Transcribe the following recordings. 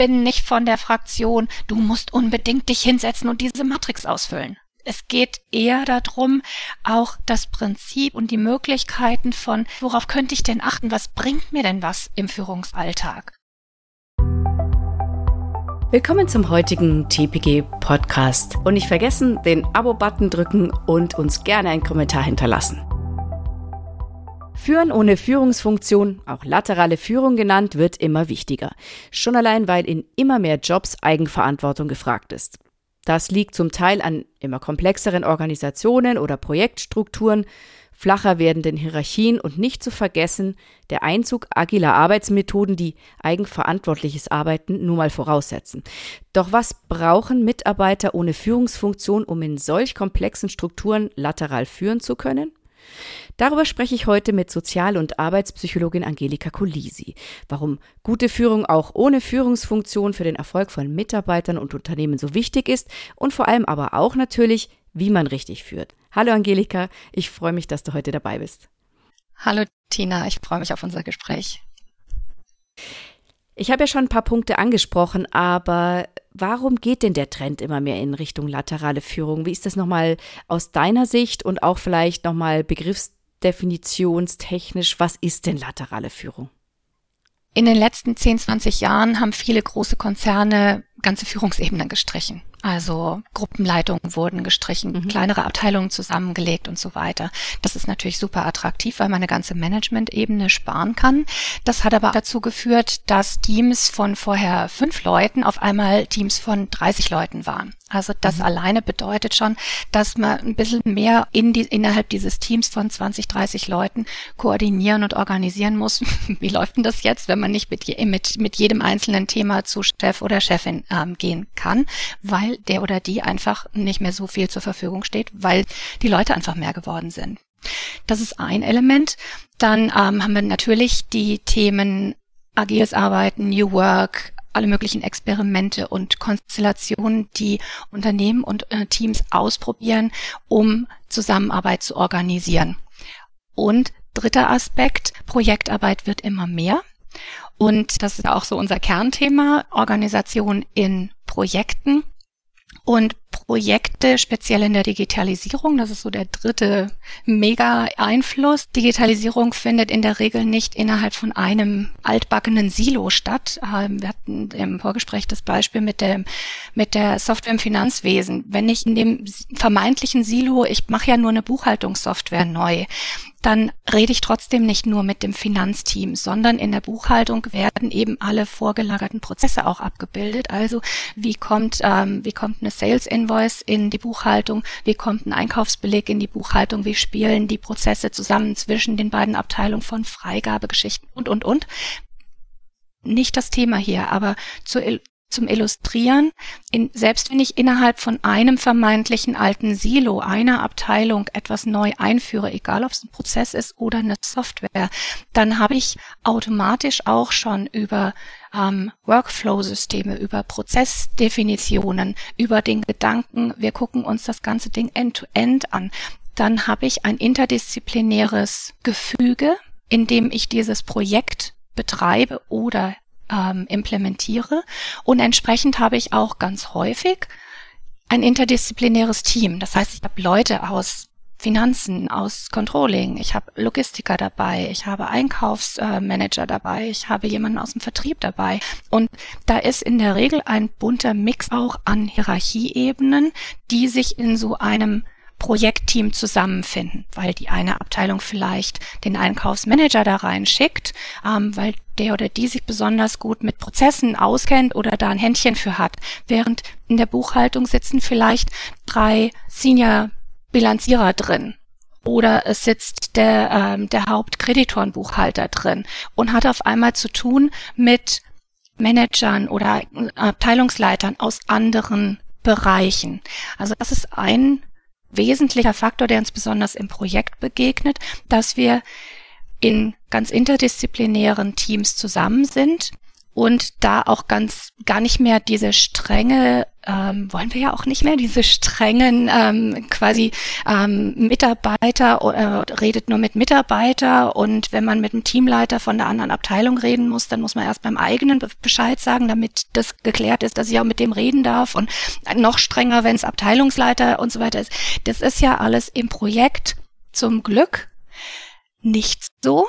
bin nicht von der Fraktion, du musst unbedingt dich hinsetzen und diese Matrix ausfüllen. Es geht eher darum, auch das Prinzip und die Möglichkeiten von, worauf könnte ich denn achten, was bringt mir denn was im Führungsalltag? Willkommen zum heutigen TPG Podcast. Und nicht vergessen, den Abo-Button drücken und uns gerne einen Kommentar hinterlassen. Führen ohne Führungsfunktion, auch laterale Führung genannt, wird immer wichtiger. Schon allein, weil in immer mehr Jobs Eigenverantwortung gefragt ist. Das liegt zum Teil an immer komplexeren Organisationen oder Projektstrukturen, flacher werdenden Hierarchien und nicht zu vergessen der Einzug agiler Arbeitsmethoden, die eigenverantwortliches Arbeiten nun mal voraussetzen. Doch was brauchen Mitarbeiter ohne Führungsfunktion, um in solch komplexen Strukturen lateral führen zu können? Darüber spreche ich heute mit Sozial- und Arbeitspsychologin Angelika Colisi. Warum gute Führung auch ohne Führungsfunktion für den Erfolg von Mitarbeitern und Unternehmen so wichtig ist und vor allem aber auch natürlich, wie man richtig führt. Hallo Angelika, ich freue mich, dass du heute dabei bist. Hallo Tina, ich freue mich auf unser Gespräch. Ich habe ja schon ein paar Punkte angesprochen, aber warum geht denn der Trend immer mehr in Richtung laterale Führung? Wie ist das nochmal aus deiner Sicht und auch vielleicht nochmal begriffsdefinitionstechnisch? Was ist denn laterale Führung? In den letzten 10, 20 Jahren haben viele große Konzerne ganze Führungsebenen gestrichen. Also Gruppenleitungen wurden gestrichen, mhm. kleinere Abteilungen zusammengelegt und so weiter. Das ist natürlich super attraktiv, weil man eine ganze Management-Ebene sparen kann. Das hat aber dazu geführt, dass Teams von vorher fünf Leuten auf einmal Teams von 30 Leuten waren. Also das mhm. alleine bedeutet schon, dass man ein bisschen mehr in die, innerhalb dieses Teams von 20, 30 Leuten koordinieren und organisieren muss. Wie läuft denn das jetzt, wenn man nicht mit, mit, mit jedem einzelnen Thema zu Chef oder Chefin ähm, gehen kann, weil der oder die einfach nicht mehr so viel zur Verfügung steht, weil die Leute einfach mehr geworden sind. Das ist ein Element. Dann ähm, haben wir natürlich die Themen agiles Arbeiten, New Work, alle möglichen Experimente und Konstellationen, die Unternehmen und äh, Teams ausprobieren, um Zusammenarbeit zu organisieren. Und dritter Aspekt, Projektarbeit wird immer mehr. Und das ist auch so unser Kernthema, Organisation in Projekten. Und Projekte, speziell in der Digitalisierung, das ist so der dritte Mega-Einfluss. Digitalisierung findet in der Regel nicht innerhalb von einem altbackenen Silo statt. Ähm, wir hatten im Vorgespräch das Beispiel mit der, mit der Software im Finanzwesen. Wenn ich in dem vermeintlichen Silo, ich mache ja nur eine Buchhaltungssoftware neu, dann rede ich trotzdem nicht nur mit dem Finanzteam, sondern in der Buchhaltung werden eben alle vorgelagerten Prozesse auch abgebildet. Also wie kommt, ähm, wie kommt eine Sales Invoice in die Buchhaltung, wie kommt ein Einkaufsbeleg in die Buchhaltung, wie spielen die Prozesse zusammen zwischen den beiden Abteilungen von Freigabegeschichten und, und, und. Nicht das Thema hier, aber zur zum Illustrieren, in, selbst wenn ich innerhalb von einem vermeintlichen alten Silo einer Abteilung etwas neu einführe, egal ob es ein Prozess ist oder eine Software, dann habe ich automatisch auch schon über ähm, Workflow-Systeme, über Prozessdefinitionen, über den Gedanken, wir gucken uns das ganze Ding end-to-end -end an, dann habe ich ein interdisziplinäres Gefüge, in dem ich dieses Projekt betreibe oder ähm, implementiere. Und entsprechend habe ich auch ganz häufig ein interdisziplinäres Team. Das heißt, ich habe Leute aus Finanzen, aus Controlling, ich habe Logistiker dabei, ich habe Einkaufsmanager dabei, ich habe jemanden aus dem Vertrieb dabei. Und da ist in der Regel ein bunter Mix auch an Hierarchieebenen, die sich in so einem Projektteam zusammenfinden, weil die eine Abteilung vielleicht den Einkaufsmanager da reinschickt, ähm, weil der oder die sich besonders gut mit Prozessen auskennt oder da ein Händchen für hat, während in der Buchhaltung sitzen vielleicht drei Senior Bilanzierer drin oder es sitzt der, ähm, der Hauptkreditorenbuchhalter drin und hat auf einmal zu tun mit Managern oder Abteilungsleitern aus anderen Bereichen. Also das ist ein wesentlicher Faktor, der uns besonders im Projekt begegnet, dass wir in ganz interdisziplinären Teams zusammen sind und da auch ganz gar nicht mehr diese strenge ähm, wollen wir ja auch nicht mehr, diese strengen ähm, quasi ähm, Mitarbeiter äh, redet nur mit Mitarbeiter und wenn man mit einem Teamleiter von der anderen Abteilung reden muss, dann muss man erst beim eigenen Bescheid sagen, damit das geklärt ist, dass ich auch mit dem reden darf und noch strenger, wenn es Abteilungsleiter und so weiter ist. Das ist ja alles im Projekt zum Glück nicht so.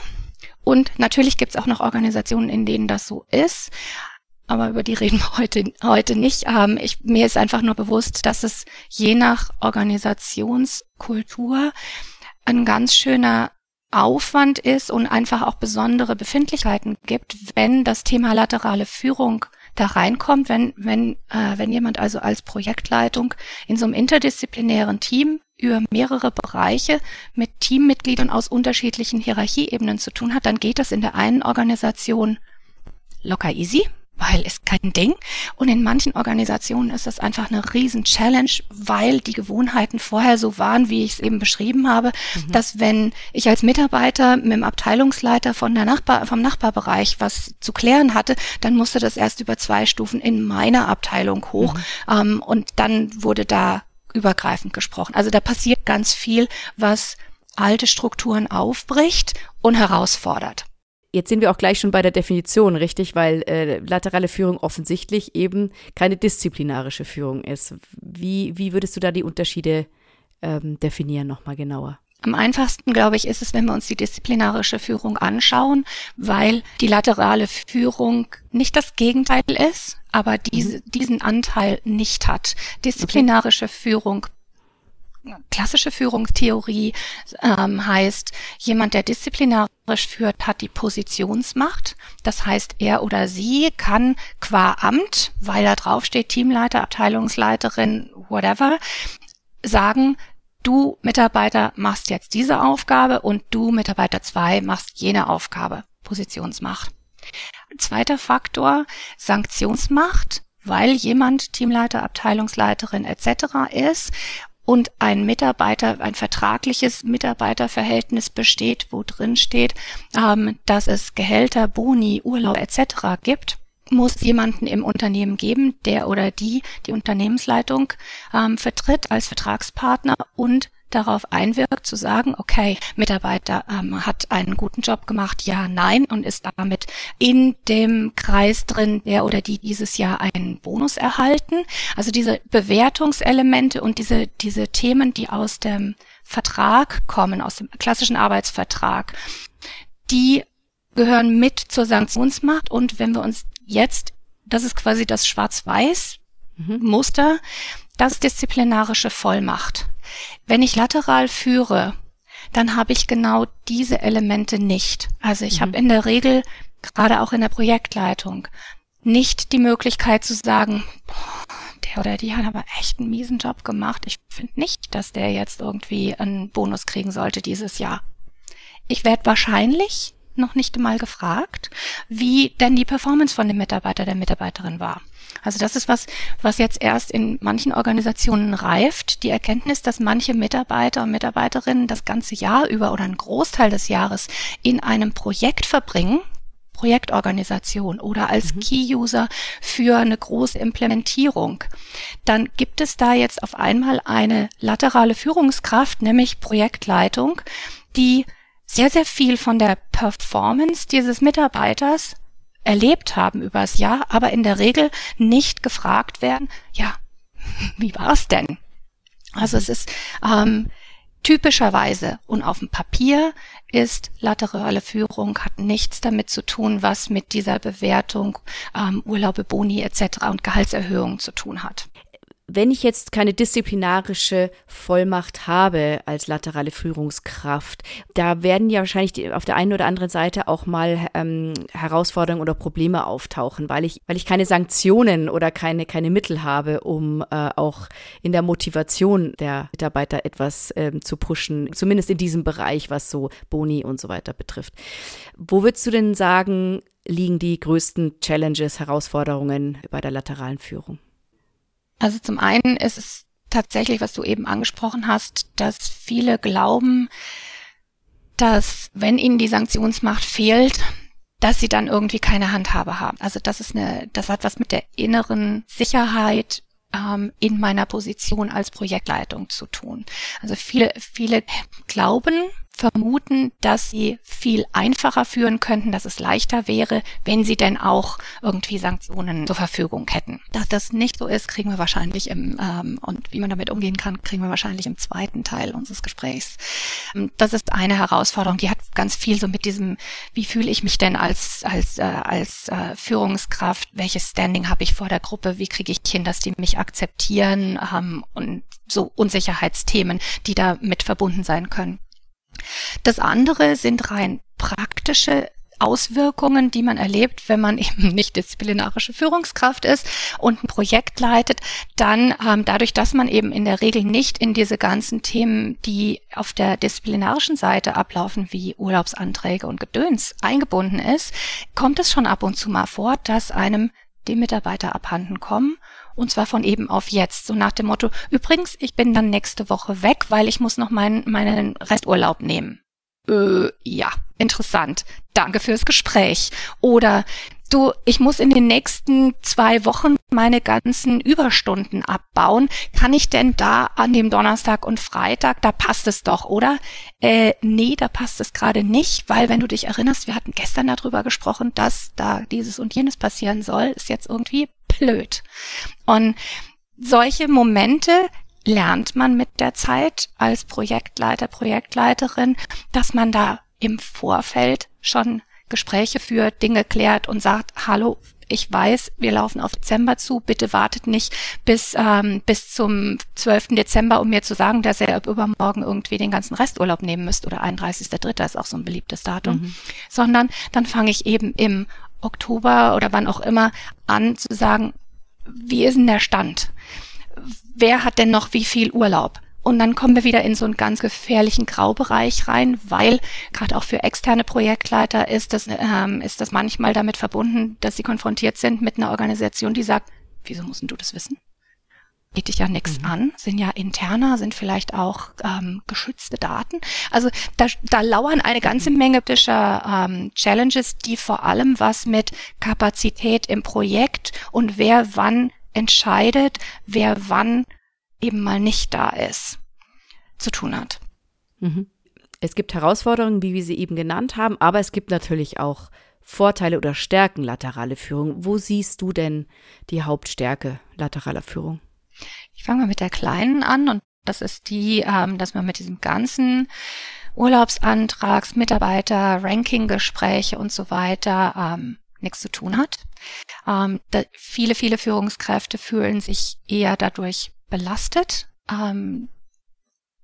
Und natürlich gibt es auch noch Organisationen, in denen das so ist aber über die reden wir heute, heute nicht. Ähm, ich, mir ist einfach nur bewusst, dass es je nach Organisationskultur ein ganz schöner Aufwand ist und einfach auch besondere Befindlichkeiten gibt, wenn das Thema laterale Führung da reinkommt, wenn, wenn, äh, wenn jemand also als Projektleitung in so einem interdisziplinären Team über mehrere Bereiche mit Teammitgliedern aus unterschiedlichen Hierarchieebenen zu tun hat, dann geht das in der einen Organisation locker easy weil ist kein Ding. Und in manchen Organisationen ist das einfach eine riesen Challenge, weil die Gewohnheiten vorher so waren, wie ich es eben beschrieben habe, mhm. dass wenn ich als Mitarbeiter mit dem Abteilungsleiter von der Nachbar, vom Nachbarbereich was zu klären hatte, dann musste das erst über zwei Stufen in meiner Abteilung hoch. Mhm. Ähm, und dann wurde da übergreifend gesprochen. Also da passiert ganz viel, was alte Strukturen aufbricht und herausfordert. Jetzt sind wir auch gleich schon bei der Definition, richtig? Weil äh, laterale Führung offensichtlich eben keine disziplinarische Führung ist. Wie, wie würdest du da die Unterschiede ähm, definieren nochmal genauer? Am einfachsten, glaube ich, ist es, wenn wir uns die disziplinarische Führung anschauen, weil die laterale Führung nicht das Gegenteil ist, aber diese, mhm. diesen Anteil nicht hat. Disziplinarische. Führung klassische Führungstheorie ähm, heißt, jemand, der disziplinarisch führt, hat die Positionsmacht. Das heißt, er oder sie kann qua Amt, weil da drauf steht, Teamleiter, Abteilungsleiterin, whatever, sagen, du Mitarbeiter machst jetzt diese Aufgabe und du Mitarbeiter zwei machst jene Aufgabe. Positionsmacht. Zweiter Faktor, Sanktionsmacht weil jemand Teamleiter, Abteilungsleiterin etc. ist und ein Mitarbeiter, ein vertragliches Mitarbeiterverhältnis besteht, wo drin steht, ähm, dass es Gehälter, Boni, Urlaub etc. gibt, muss jemanden im Unternehmen geben, der oder die die Unternehmensleitung ähm, vertritt als Vertragspartner und darauf einwirkt, zu sagen, okay, Mitarbeiter ähm, hat einen guten Job gemacht, ja, nein, und ist damit in dem Kreis drin, der oder die dieses Jahr einen Bonus erhalten. Also diese Bewertungselemente und diese, diese Themen, die aus dem Vertrag kommen, aus dem klassischen Arbeitsvertrag, die gehören mit zur Sanktionsmacht. Und wenn wir uns jetzt, das ist quasi das Schwarz-Weiß mhm. Das disziplinarische Vollmacht. Wenn ich lateral führe, dann habe ich genau diese Elemente nicht. Also ich mhm. habe in der Regel, gerade auch in der Projektleitung, nicht die Möglichkeit zu sagen, der oder die hat aber echt einen miesen Job gemacht. Ich finde nicht, dass der jetzt irgendwie einen Bonus kriegen sollte dieses Jahr. Ich werde wahrscheinlich noch nicht einmal gefragt, wie denn die Performance von dem Mitarbeiter, der Mitarbeiterin war. Also das ist was, was jetzt erst in manchen Organisationen reift. Die Erkenntnis, dass manche Mitarbeiter und Mitarbeiterinnen das ganze Jahr über oder einen Großteil des Jahres in einem Projekt verbringen, Projektorganisation oder als mhm. Key-User für eine große Implementierung, dann gibt es da jetzt auf einmal eine laterale Führungskraft, nämlich Projektleitung, die sehr, sehr viel von der Performance dieses Mitarbeiters erlebt haben übers Jahr, aber in der Regel nicht gefragt werden, ja, wie war es denn? Also es ist ähm, typischerweise und auf dem Papier ist laterale Führung hat nichts damit zu tun, was mit dieser Bewertung ähm, Urlaube, Boni etc. und Gehaltserhöhung zu tun hat wenn ich jetzt keine disziplinarische Vollmacht habe als laterale Führungskraft, da werden ja wahrscheinlich auf der einen oder anderen Seite auch mal ähm, Herausforderungen oder Probleme auftauchen, weil ich, weil ich keine Sanktionen oder keine, keine Mittel habe, um äh, auch in der Motivation der Mitarbeiter etwas ähm, zu pushen, zumindest in diesem Bereich, was so Boni und so weiter betrifft. Wo würdest du denn sagen, liegen die größten Challenges, Herausforderungen bei der lateralen Führung? Also zum einen ist es tatsächlich, was du eben angesprochen hast, dass viele glauben, dass wenn ihnen die Sanktionsmacht fehlt, dass sie dann irgendwie keine Handhabe haben. Also das ist eine, das hat was mit der inneren Sicherheit ähm, in meiner Position als Projektleitung zu tun. Also viele, viele glauben, vermuten, dass sie viel einfacher führen könnten, dass es leichter wäre, wenn sie denn auch irgendwie Sanktionen zur Verfügung hätten. Dass das nicht so ist, kriegen wir wahrscheinlich im ähm, und wie man damit umgehen kann, kriegen wir wahrscheinlich im zweiten Teil unseres Gesprächs. Ähm, das ist eine Herausforderung, die hat ganz viel so mit diesem, wie fühle ich mich denn als als äh, als äh, Führungskraft, welches Standing habe ich vor der Gruppe, wie kriege ich hin, dass die mich akzeptieren ähm, und so Unsicherheitsthemen, die da mit verbunden sein können. Das andere sind rein praktische Auswirkungen, die man erlebt, wenn man eben nicht disziplinarische Führungskraft ist und ein Projekt leitet, dann ähm, dadurch, dass man eben in der Regel nicht in diese ganzen Themen, die auf der disziplinarischen Seite ablaufen, wie Urlaubsanträge und Gedöns eingebunden ist, kommt es schon ab und zu mal vor, dass einem die Mitarbeiter abhanden kommen und zwar von eben auf jetzt. So nach dem Motto, übrigens, ich bin dann nächste Woche weg, weil ich muss noch meinen, meinen Resturlaub nehmen. Äh, ja, interessant. Danke fürs Gespräch. Oder du, ich muss in den nächsten zwei Wochen meine ganzen Überstunden abbauen. Kann ich denn da an dem Donnerstag und Freitag, da passt es doch, oder? Äh, nee, da passt es gerade nicht, weil wenn du dich erinnerst, wir hatten gestern darüber gesprochen, dass da dieses und jenes passieren soll, ist jetzt irgendwie blöd. Und solche Momente lernt man mit der Zeit als Projektleiter, Projektleiterin, dass man da im Vorfeld schon Gespräche führt, Dinge klärt und sagt, hallo, ich weiß, wir laufen auf Dezember zu, bitte wartet nicht bis, ähm, bis zum 12. Dezember, um mir zu sagen, dass ihr übermorgen irgendwie den ganzen Resturlaub nehmen müsst oder 31.3. ist auch so ein beliebtes Datum, mhm. sondern dann fange ich eben im Oktober oder wann auch immer an zu sagen, wie ist denn der Stand? Wer hat denn noch wie viel Urlaub? Und dann kommen wir wieder in so einen ganz gefährlichen Graubereich rein, weil gerade auch für externe Projektleiter ist das, ähm, ist das manchmal damit verbunden, dass sie konfrontiert sind mit einer Organisation, die sagt, wieso musst du das wissen? Geht dich ja nichts mhm. an, sind ja interner, sind vielleicht auch ähm, geschützte Daten. Also da, da lauern eine ganze Menge politischer ähm, Challenges, die vor allem was mit Kapazität im Projekt und wer wann entscheidet, wer wann eben mal nicht da ist, zu tun hat. Mhm. Es gibt Herausforderungen, wie wir sie eben genannt haben, aber es gibt natürlich auch Vorteile oder Stärken laterale Führung. Wo siehst du denn die Hauptstärke lateraler Führung? Ich fange mal mit der kleinen an und das ist die, ähm, dass man mit diesem ganzen Urlaubsantrags, Mitarbeiter, Ranking-Gespräche und so weiter ähm, nichts zu tun hat. Ähm, viele, viele Führungskräfte fühlen sich eher dadurch belastet, ähm,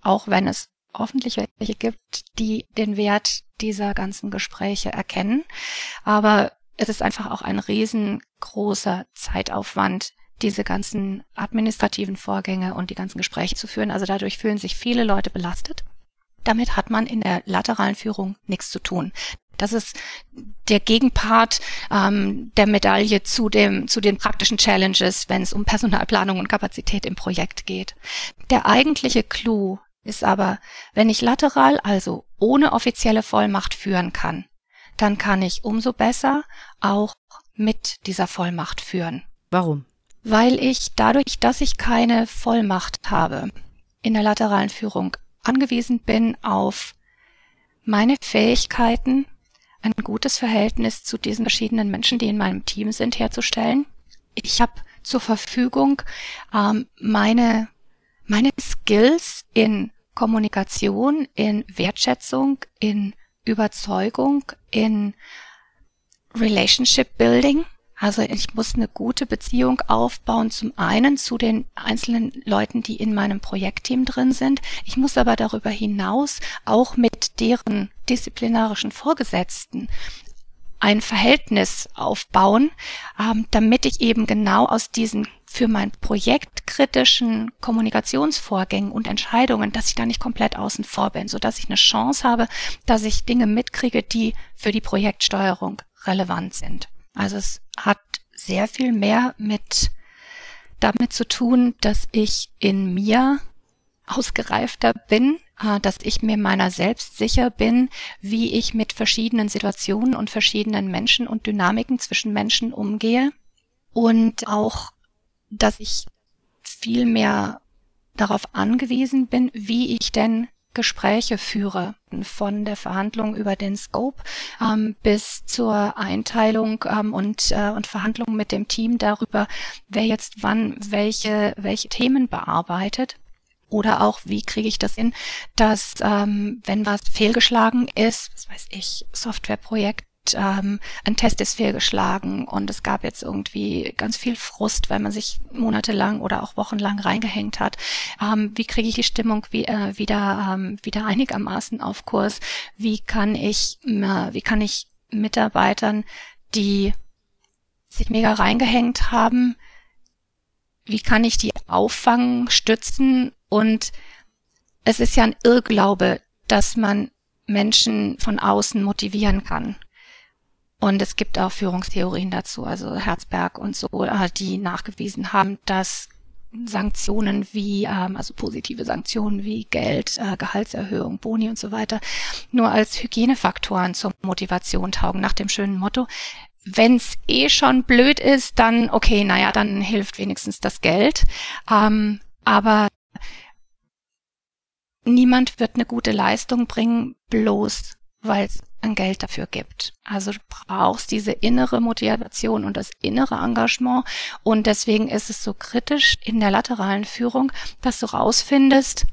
auch wenn es hoffentlich welche gibt, die den Wert dieser ganzen Gespräche erkennen. Aber es ist einfach auch ein riesengroßer Zeitaufwand, diese ganzen administrativen Vorgänge und die ganzen Gespräche zu führen. Also dadurch fühlen sich viele Leute belastet. Damit hat man in der lateralen Führung nichts zu tun. Das ist der Gegenpart ähm, der Medaille zu, dem, zu den praktischen Challenges, wenn es um Personalplanung und Kapazität im Projekt geht. Der eigentliche Clou ist aber, wenn ich lateral, also ohne offizielle Vollmacht führen kann, dann kann ich umso besser auch mit dieser Vollmacht führen. Warum? Weil ich dadurch, dass ich keine Vollmacht habe in der lateralen Führung, angewiesen bin auf meine Fähigkeiten, ein gutes Verhältnis zu diesen verschiedenen Menschen, die in meinem Team sind, herzustellen. Ich habe zur Verfügung ähm, meine, meine Skills in Kommunikation, in Wertschätzung, in Überzeugung, in Relationship Building also ich muss eine gute Beziehung aufbauen, zum einen zu den einzelnen Leuten, die in meinem Projektteam drin sind. Ich muss aber darüber hinaus auch mit deren disziplinarischen Vorgesetzten ein Verhältnis aufbauen, ähm, damit ich eben genau aus diesen für mein Projekt kritischen Kommunikationsvorgängen und Entscheidungen, dass ich da nicht komplett außen vor bin, so dass ich eine Chance habe, dass ich Dinge mitkriege, die für die Projektsteuerung relevant sind. Also es hat sehr viel mehr mit damit zu tun, dass ich in mir ausgereifter bin, äh, dass ich mir meiner selbst sicher bin, wie ich mit verschiedenen Situationen und verschiedenen Menschen und Dynamiken zwischen Menschen umgehe. Und auch, dass ich viel mehr darauf angewiesen bin, wie ich denn Gespräche führe, von der Verhandlung über den Scope ähm, bis zur Einteilung ähm, und, äh, und Verhandlung mit dem Team darüber, wer jetzt wann welche, welche Themen bearbeitet. Oder auch, wie kriege ich das hin, dass ähm, wenn was fehlgeschlagen ist, was weiß ich, Softwareprojekt ähm, ein Test ist fehlgeschlagen und es gab jetzt irgendwie ganz viel Frust, weil man sich monatelang oder auch wochenlang reingehängt hat. Ähm, wie kriege ich die Stimmung wie, äh, wieder, ähm, wieder einigermaßen auf Kurs? Wie kann ich, äh, wie kann ich Mitarbeitern, die sich mega reingehängt haben, wie kann ich die auffangen, stützen und es ist ja ein Irrglaube, dass man Menschen von außen motivieren kann. Und es gibt auch Führungstheorien dazu, also Herzberg und so, äh, die nachgewiesen haben, dass Sanktionen wie, ähm, also positive Sanktionen wie Geld, äh, Gehaltserhöhung, Boni und so weiter, nur als Hygienefaktoren zur Motivation taugen, nach dem schönen Motto, wenn's eh schon blöd ist, dann okay, naja, dann hilft wenigstens das Geld. Ähm, aber niemand wird eine gute Leistung bringen, bloß weil es ein Geld dafür gibt. Also du brauchst diese innere Motivation und das innere Engagement. Und deswegen ist es so kritisch in der lateralen Führung, dass du rausfindest,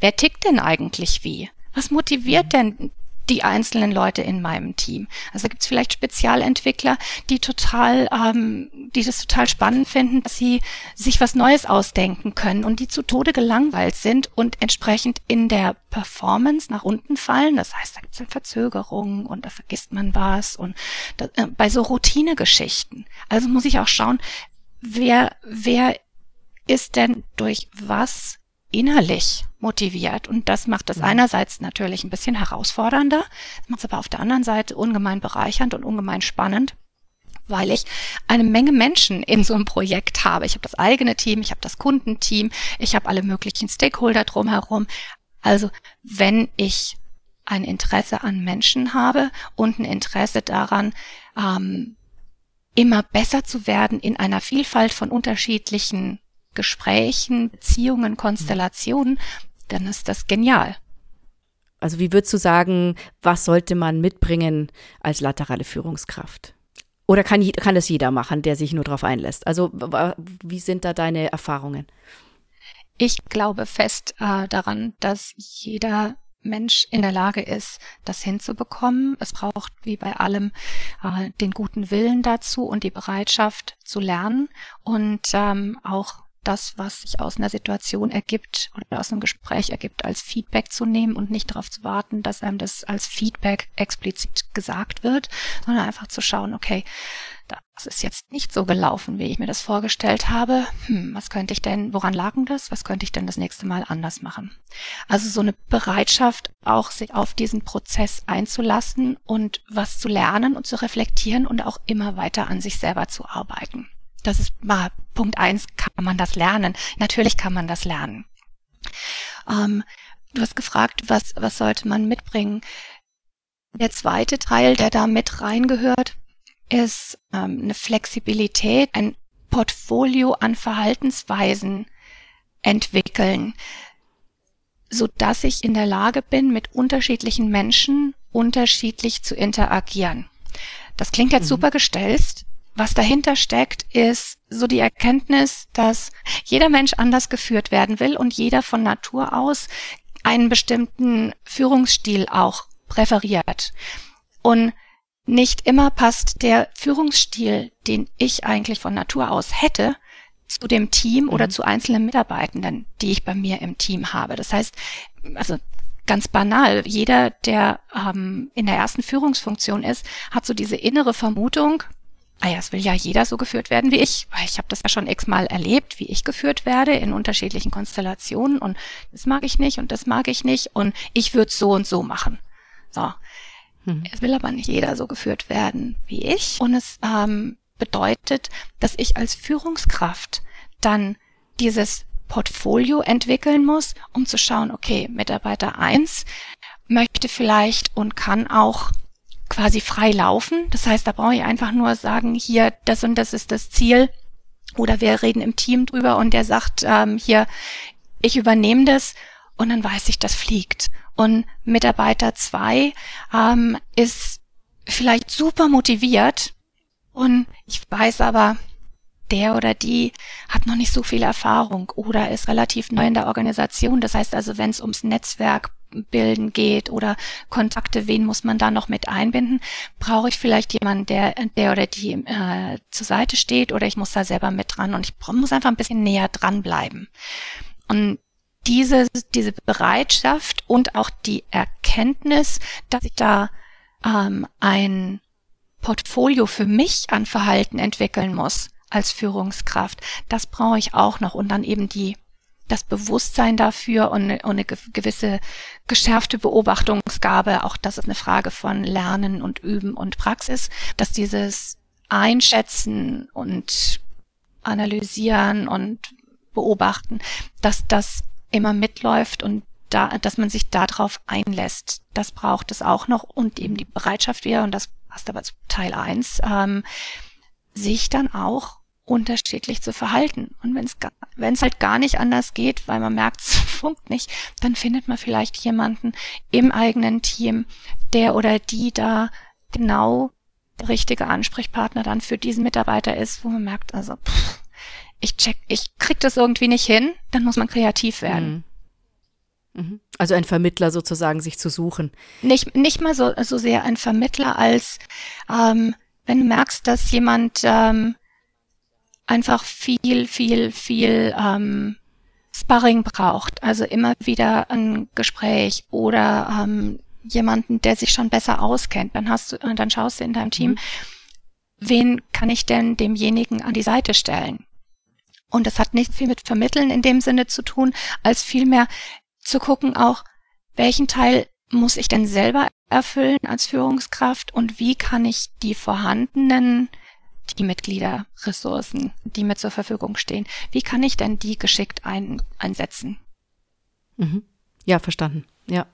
wer tickt denn eigentlich wie? Was motiviert denn die einzelnen Leute in meinem Team. Also gibt es vielleicht Spezialentwickler, die total, ähm, die das total spannend finden, dass sie sich was Neues ausdenken können und die zu Tode gelangweilt sind und entsprechend in der Performance nach unten fallen. Das heißt, da gibt es Verzögerungen und da vergisst man was und da, äh, bei so Routinegeschichten. Also muss ich auch schauen, wer, wer ist denn durch was innerlich motiviert. Und das macht es einerseits natürlich ein bisschen herausfordernder, macht es aber auf der anderen Seite ungemein bereichernd und ungemein spannend weil ich eine Menge Menschen in so einem Projekt habe. Ich habe das eigene Team, ich habe das Kundenteam, ich habe alle möglichen Stakeholder drumherum. Also wenn ich ein Interesse an Menschen habe und ein Interesse daran, ähm, immer besser zu werden in einer Vielfalt von unterschiedlichen Gesprächen, Beziehungen, Konstellationen, dann ist das genial. Also wie würdest du sagen, was sollte man mitbringen als laterale Führungskraft? Oder kann, kann das jeder machen, der sich nur darauf einlässt? Also wie sind da deine Erfahrungen? Ich glaube fest äh, daran, dass jeder Mensch in der Lage ist, das hinzubekommen. Es braucht wie bei allem äh, den guten Willen dazu und die Bereitschaft zu lernen und ähm, auch das, was sich aus einer Situation ergibt oder aus einem Gespräch ergibt, als Feedback zu nehmen und nicht darauf zu warten, dass einem das als Feedback explizit gesagt wird, sondern einfach zu schauen, okay, das ist jetzt nicht so gelaufen, wie ich mir das vorgestellt habe. Hm, was könnte ich denn, woran lag denn das? Was könnte ich denn das nächste Mal anders machen? Also so eine Bereitschaft, auch sich auf diesen Prozess einzulassen und was zu lernen und zu reflektieren und auch immer weiter an sich selber zu arbeiten. Das ist mal Punkt eins, kann man das lernen? Natürlich kann man das lernen. Ähm, du hast gefragt, was, was sollte man mitbringen? Der zweite Teil, der da mit reingehört, ist ähm, eine Flexibilität, ein Portfolio an Verhaltensweisen entwickeln, so dass ich in der Lage bin, mit unterschiedlichen Menschen unterschiedlich zu interagieren. Das klingt jetzt mhm. super gestelzt, was dahinter steckt, ist so die Erkenntnis, dass jeder Mensch anders geführt werden will und jeder von Natur aus einen bestimmten Führungsstil auch präferiert. Und nicht immer passt der Führungsstil, den ich eigentlich von Natur aus hätte, zu dem Team mhm. oder zu einzelnen Mitarbeitenden, die ich bei mir im Team habe. Das heißt, also ganz banal, jeder, der ähm, in der ersten Führungsfunktion ist, hat so diese innere Vermutung, ah ja, es will ja jeder so geführt werden wie ich, weil ich habe das ja schon x-mal erlebt, wie ich geführt werde in unterschiedlichen Konstellationen und das mag ich nicht und das mag ich nicht und ich würde so und so machen. So. Mhm. Es will aber nicht jeder so geführt werden wie ich und es ähm, bedeutet, dass ich als Führungskraft dann dieses Portfolio entwickeln muss, um zu schauen, okay, Mitarbeiter eins möchte vielleicht und kann auch quasi frei laufen. Das heißt, da brauche ich einfach nur sagen, hier, das und das ist das Ziel. Oder wir reden im Team drüber und der sagt ähm, hier, ich übernehme das und dann weiß ich, das fliegt. Und Mitarbeiter zwei ähm, ist vielleicht super motiviert und ich weiß aber, der oder die hat noch nicht so viel Erfahrung oder ist relativ neu in der Organisation. Das heißt also, wenn es ums Netzwerk bilden geht oder Kontakte, wen muss man da noch mit einbinden? Brauche ich vielleicht jemanden, der, der oder die äh, zur Seite steht oder ich muss da selber mit dran und ich muss einfach ein bisschen näher dranbleiben. Und diese, diese Bereitschaft und auch die Erkenntnis, dass ich da ähm, ein Portfolio für mich an Verhalten entwickeln muss als Führungskraft, das brauche ich auch noch und dann eben die das Bewusstsein dafür und eine, und eine gewisse geschärfte Beobachtungsgabe, auch das ist eine Frage von Lernen und Üben und Praxis, dass dieses Einschätzen und Analysieren und Beobachten, dass das immer mitläuft und da, dass man sich darauf einlässt. Das braucht es auch noch und eben die Bereitschaft wieder, und das passt aber zu Teil eins, ähm, sich dann auch unterschiedlich zu verhalten. Und wenn es halt gar nicht anders geht, weil man merkt, es funkt nicht, dann findet man vielleicht jemanden im eigenen Team, der oder die da genau der richtige Ansprechpartner dann für diesen Mitarbeiter ist, wo man merkt, also pff, ich check, ich krieg das irgendwie nicht hin, dann muss man kreativ werden. Mhm. mhm. Also ein Vermittler sozusagen sich zu suchen. Nicht, nicht mal so, so sehr ein Vermittler als ähm, wenn du merkst, dass jemand ähm, einfach viel, viel, viel ähm, Sparring braucht. Also immer wieder ein Gespräch oder ähm, jemanden, der sich schon besser auskennt. Dann hast du, dann schaust du in deinem Team, mhm. wen kann ich denn demjenigen an die Seite stellen? Und das hat nicht viel mit Vermitteln in dem Sinne zu tun, als vielmehr zu gucken auch, welchen Teil muss ich denn selber erfüllen als Führungskraft und wie kann ich die vorhandenen die Mitgliederressourcen, die mir zur Verfügung stehen. Wie kann ich denn die geschickt ein, einsetzen? Mhm. Ja, verstanden. Ja.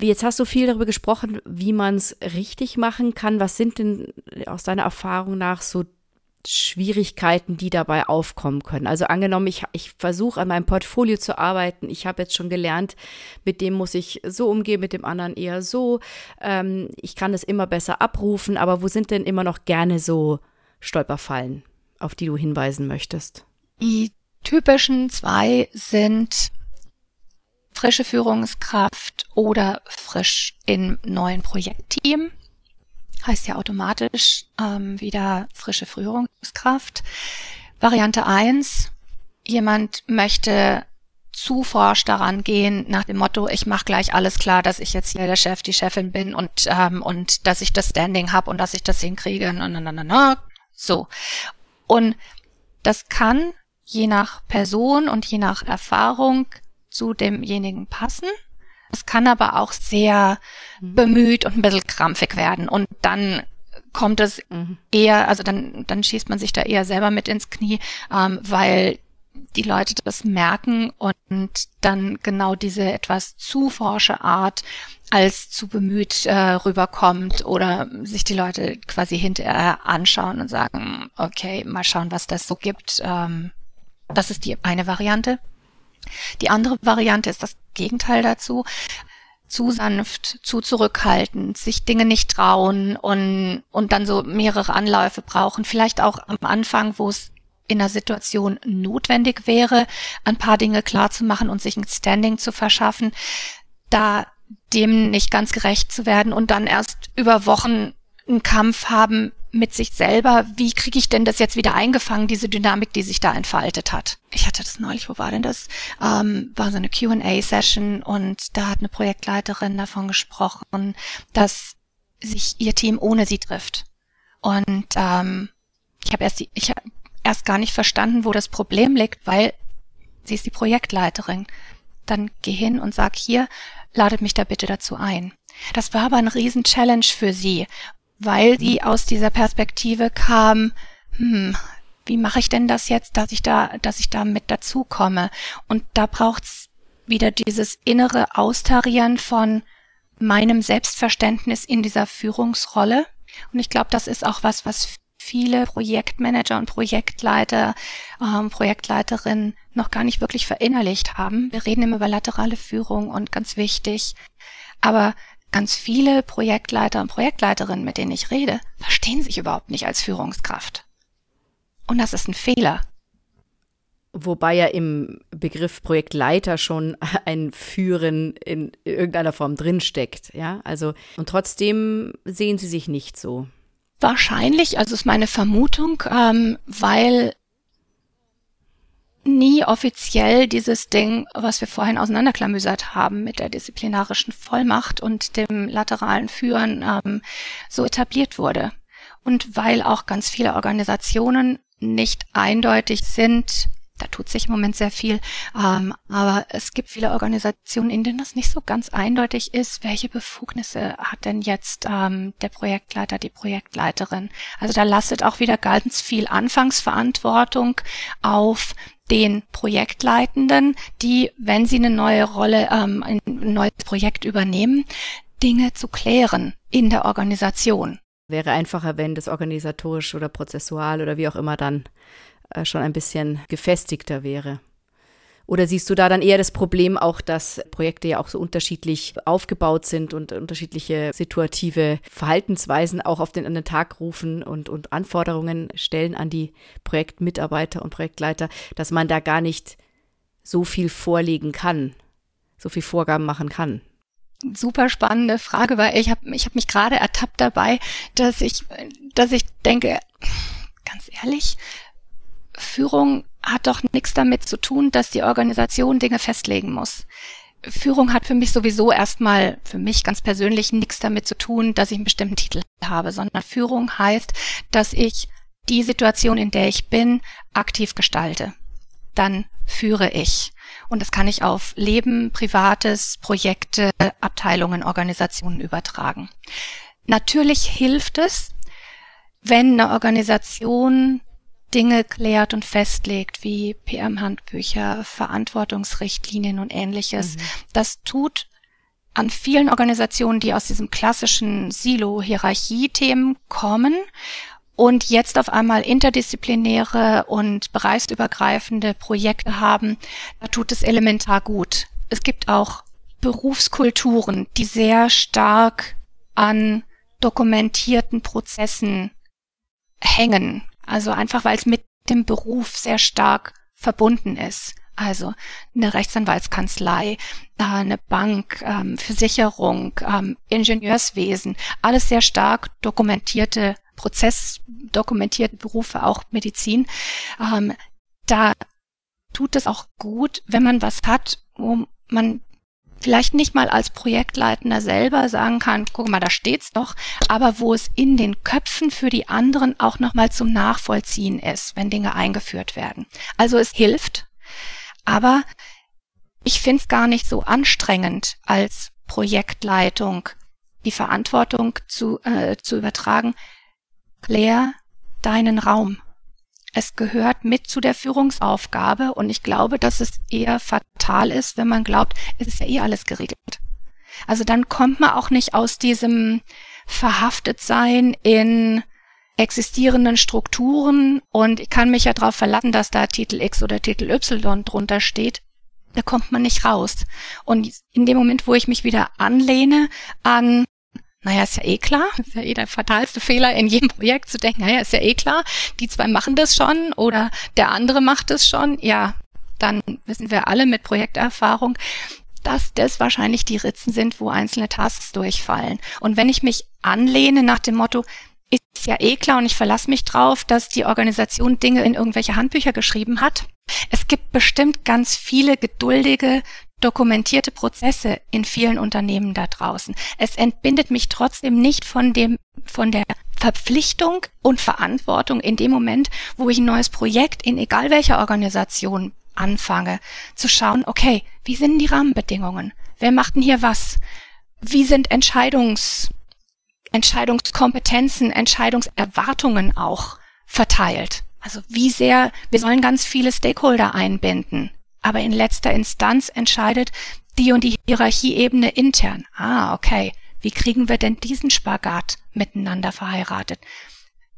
Jetzt hast du viel darüber gesprochen, wie man es richtig machen kann. Was sind denn aus deiner Erfahrung nach so Schwierigkeiten, die dabei aufkommen können. Also angenommen, ich, ich versuche an meinem Portfolio zu arbeiten. Ich habe jetzt schon gelernt, mit dem muss ich so umgehen, mit dem anderen eher so. Ähm, ich kann es immer besser abrufen, aber wo sind denn immer noch gerne so Stolperfallen, auf die du hinweisen möchtest? Die typischen zwei sind frische Führungskraft oder frisch im neuen Projektteam heißt ja automatisch ähm, wieder frische Führungskraft. Variante eins: jemand möchte zu forsch daran gehen, nach dem Motto, ich mache gleich alles klar, dass ich jetzt hier der Chef, die Chefin bin und, ähm, und dass ich das Standing habe und dass ich das hinkriege. Na, na, na, na, na. So. Und das kann je nach Person und je nach Erfahrung zu demjenigen passen. Es kann aber auch sehr mhm. bemüht und ein bisschen krampfig werden. Und dann kommt es mhm. eher, also dann, dann schießt man sich da eher selber mit ins Knie, ähm, weil die Leute das merken und dann genau diese etwas zu forsche Art als zu bemüht äh, rüberkommt oder sich die Leute quasi hinterher anschauen und sagen, okay, mal schauen, was das so gibt. Ähm, das ist die eine Variante. Die andere Variante ist das Gegenteil dazu. Zu sanft, zu zurückhaltend, sich Dinge nicht trauen und, und dann so mehrere Anläufe brauchen. Vielleicht auch am Anfang, wo es in einer Situation notwendig wäre, ein paar Dinge klar zu machen und sich ein Standing zu verschaffen, da dem nicht ganz gerecht zu werden und dann erst über Wochen einen Kampf haben mit sich selber, wie kriege ich denn das jetzt wieder eingefangen, diese Dynamik, die sich da entfaltet hat. Ich hatte das neulich, wo war denn das? Ähm, war so eine QA-Session und da hat eine Projektleiterin davon gesprochen, dass sich ihr Team ohne sie trifft. Und ähm, ich habe erst, die, ich hab erst gar nicht verstanden, wo das Problem liegt, weil sie ist die Projektleiterin. Dann geh hin und sag hier, ladet mich da bitte dazu ein. Das war aber ein riesen Challenge für sie, weil sie aus dieser Perspektive kam, hm, wie mache ich denn das jetzt, dass ich da, dass ich da mit dazu komme? Und da braucht's wieder dieses innere Austarieren von meinem Selbstverständnis in dieser Führungsrolle. Und ich glaube, das ist auch was, was viele Projektmanager und Projektleiter, ähm, Projektleiterinnen noch gar nicht wirklich verinnerlicht haben. Wir reden immer über laterale Führung und ganz wichtig. Aber ganz viele Projektleiter und Projektleiterinnen, mit denen ich rede, verstehen sich überhaupt nicht als Führungskraft. Und das ist ein Fehler. Wobei ja im Begriff Projektleiter schon ein Führen in irgendeiner Form drinsteckt, ja. Also, und trotzdem sehen sie sich nicht so. Wahrscheinlich, also ist meine Vermutung, ähm, weil nie offiziell dieses Ding, was wir vorhin auseinanderklamüsert haben mit der disziplinarischen Vollmacht und dem lateralen Führen, ähm, so etabliert wurde. Und weil auch ganz viele Organisationen nicht eindeutig sind, da tut sich im Moment sehr viel. Ähm, aber es gibt viele Organisationen, in denen das nicht so ganz eindeutig ist, welche Befugnisse hat denn jetzt ähm, der Projektleiter, die Projektleiterin. Also da lastet auch wieder ganz viel Anfangsverantwortung auf den Projektleitenden, die, wenn sie eine neue Rolle, ähm, ein neues Projekt übernehmen, Dinge zu klären in der Organisation. Wäre einfacher, wenn das organisatorisch oder prozessual oder wie auch immer dann äh, schon ein bisschen gefestigter wäre. Oder siehst du da dann eher das Problem auch, dass Projekte ja auch so unterschiedlich aufgebaut sind und unterschiedliche situative Verhaltensweisen auch auf den, an den Tag rufen und, und Anforderungen stellen an die Projektmitarbeiter und Projektleiter, dass man da gar nicht so viel vorlegen kann, so viel Vorgaben machen kann? Super spannende Frage, weil ich habe ich hab mich gerade ertappt dabei, dass ich, dass ich denke, ganz ehrlich, Führung hat doch nichts damit zu tun, dass die Organisation Dinge festlegen muss. Führung hat für mich sowieso erstmal, für mich ganz persönlich, nichts damit zu tun, dass ich einen bestimmten Titel habe, sondern Führung heißt, dass ich die Situation, in der ich bin, aktiv gestalte. Dann führe ich. Und das kann ich auf Leben, Privates, Projekte, Abteilungen, Organisationen übertragen. Natürlich hilft es, wenn eine Organisation Dinge klärt und festlegt, wie PM-Handbücher, Verantwortungsrichtlinien und ähnliches. Mhm. Das tut an vielen Organisationen, die aus diesem klassischen Silo-Hierarchie-Themen kommen und jetzt auf einmal interdisziplinäre und bereichsübergreifende Projekte haben, da tut es elementar gut. Es gibt auch Berufskulturen, die sehr stark an dokumentierten Prozessen hängen. Also einfach, weil es mit dem Beruf sehr stark verbunden ist. Also eine Rechtsanwaltskanzlei, äh, eine Bank, ähm, Versicherung, ähm, Ingenieurswesen, alles sehr stark dokumentierte, prozessdokumentierte Berufe, auch Medizin. Ähm, da tut es auch gut, wenn man was hat, wo man vielleicht nicht mal als Projektleitender selber sagen kann, guck mal, da steht's doch, aber wo es in den Köpfen für die anderen auch nochmal zum Nachvollziehen ist, wenn Dinge eingeführt werden. Also es hilft, aber ich finde es gar nicht so anstrengend als Projektleitung die Verantwortung zu, äh, zu übertragen. Klär deinen Raum. Es gehört mit zu der Führungsaufgabe und ich glaube, dass es eher fatal ist, wenn man glaubt, es ist ja eh alles geregelt. Also dann kommt man auch nicht aus diesem Verhaftetsein in existierenden Strukturen und ich kann mich ja darauf verlassen, dass da Titel X oder Titel Y drunter steht. Da kommt man nicht raus. Und in dem Moment, wo ich mich wieder anlehne an naja, ist ja eh klar, ist ja eh der fatalste Fehler in jedem Projekt zu denken, naja, ist ja eh klar, die zwei machen das schon oder der andere macht es schon, ja, dann wissen wir alle mit Projekterfahrung, dass das wahrscheinlich die Ritzen sind, wo einzelne Tasks durchfallen. Und wenn ich mich anlehne nach dem Motto, ist ja eh klar und ich verlasse mich drauf, dass die Organisation Dinge in irgendwelche Handbücher geschrieben hat. Es gibt bestimmt ganz viele geduldige, dokumentierte Prozesse in vielen Unternehmen da draußen. Es entbindet mich trotzdem nicht von dem, von der Verpflichtung und Verantwortung in dem Moment, wo ich ein neues Projekt in egal welcher Organisation anfange, zu schauen, okay, wie sind die Rahmenbedingungen? Wer macht denn hier was? Wie sind Entscheidungs, Entscheidungskompetenzen, Entscheidungserwartungen auch verteilt? Also wie sehr, wir sollen ganz viele Stakeholder einbinden. Aber in letzter Instanz entscheidet die und die Hierarchieebene intern. Ah, okay. Wie kriegen wir denn diesen Spagat miteinander verheiratet?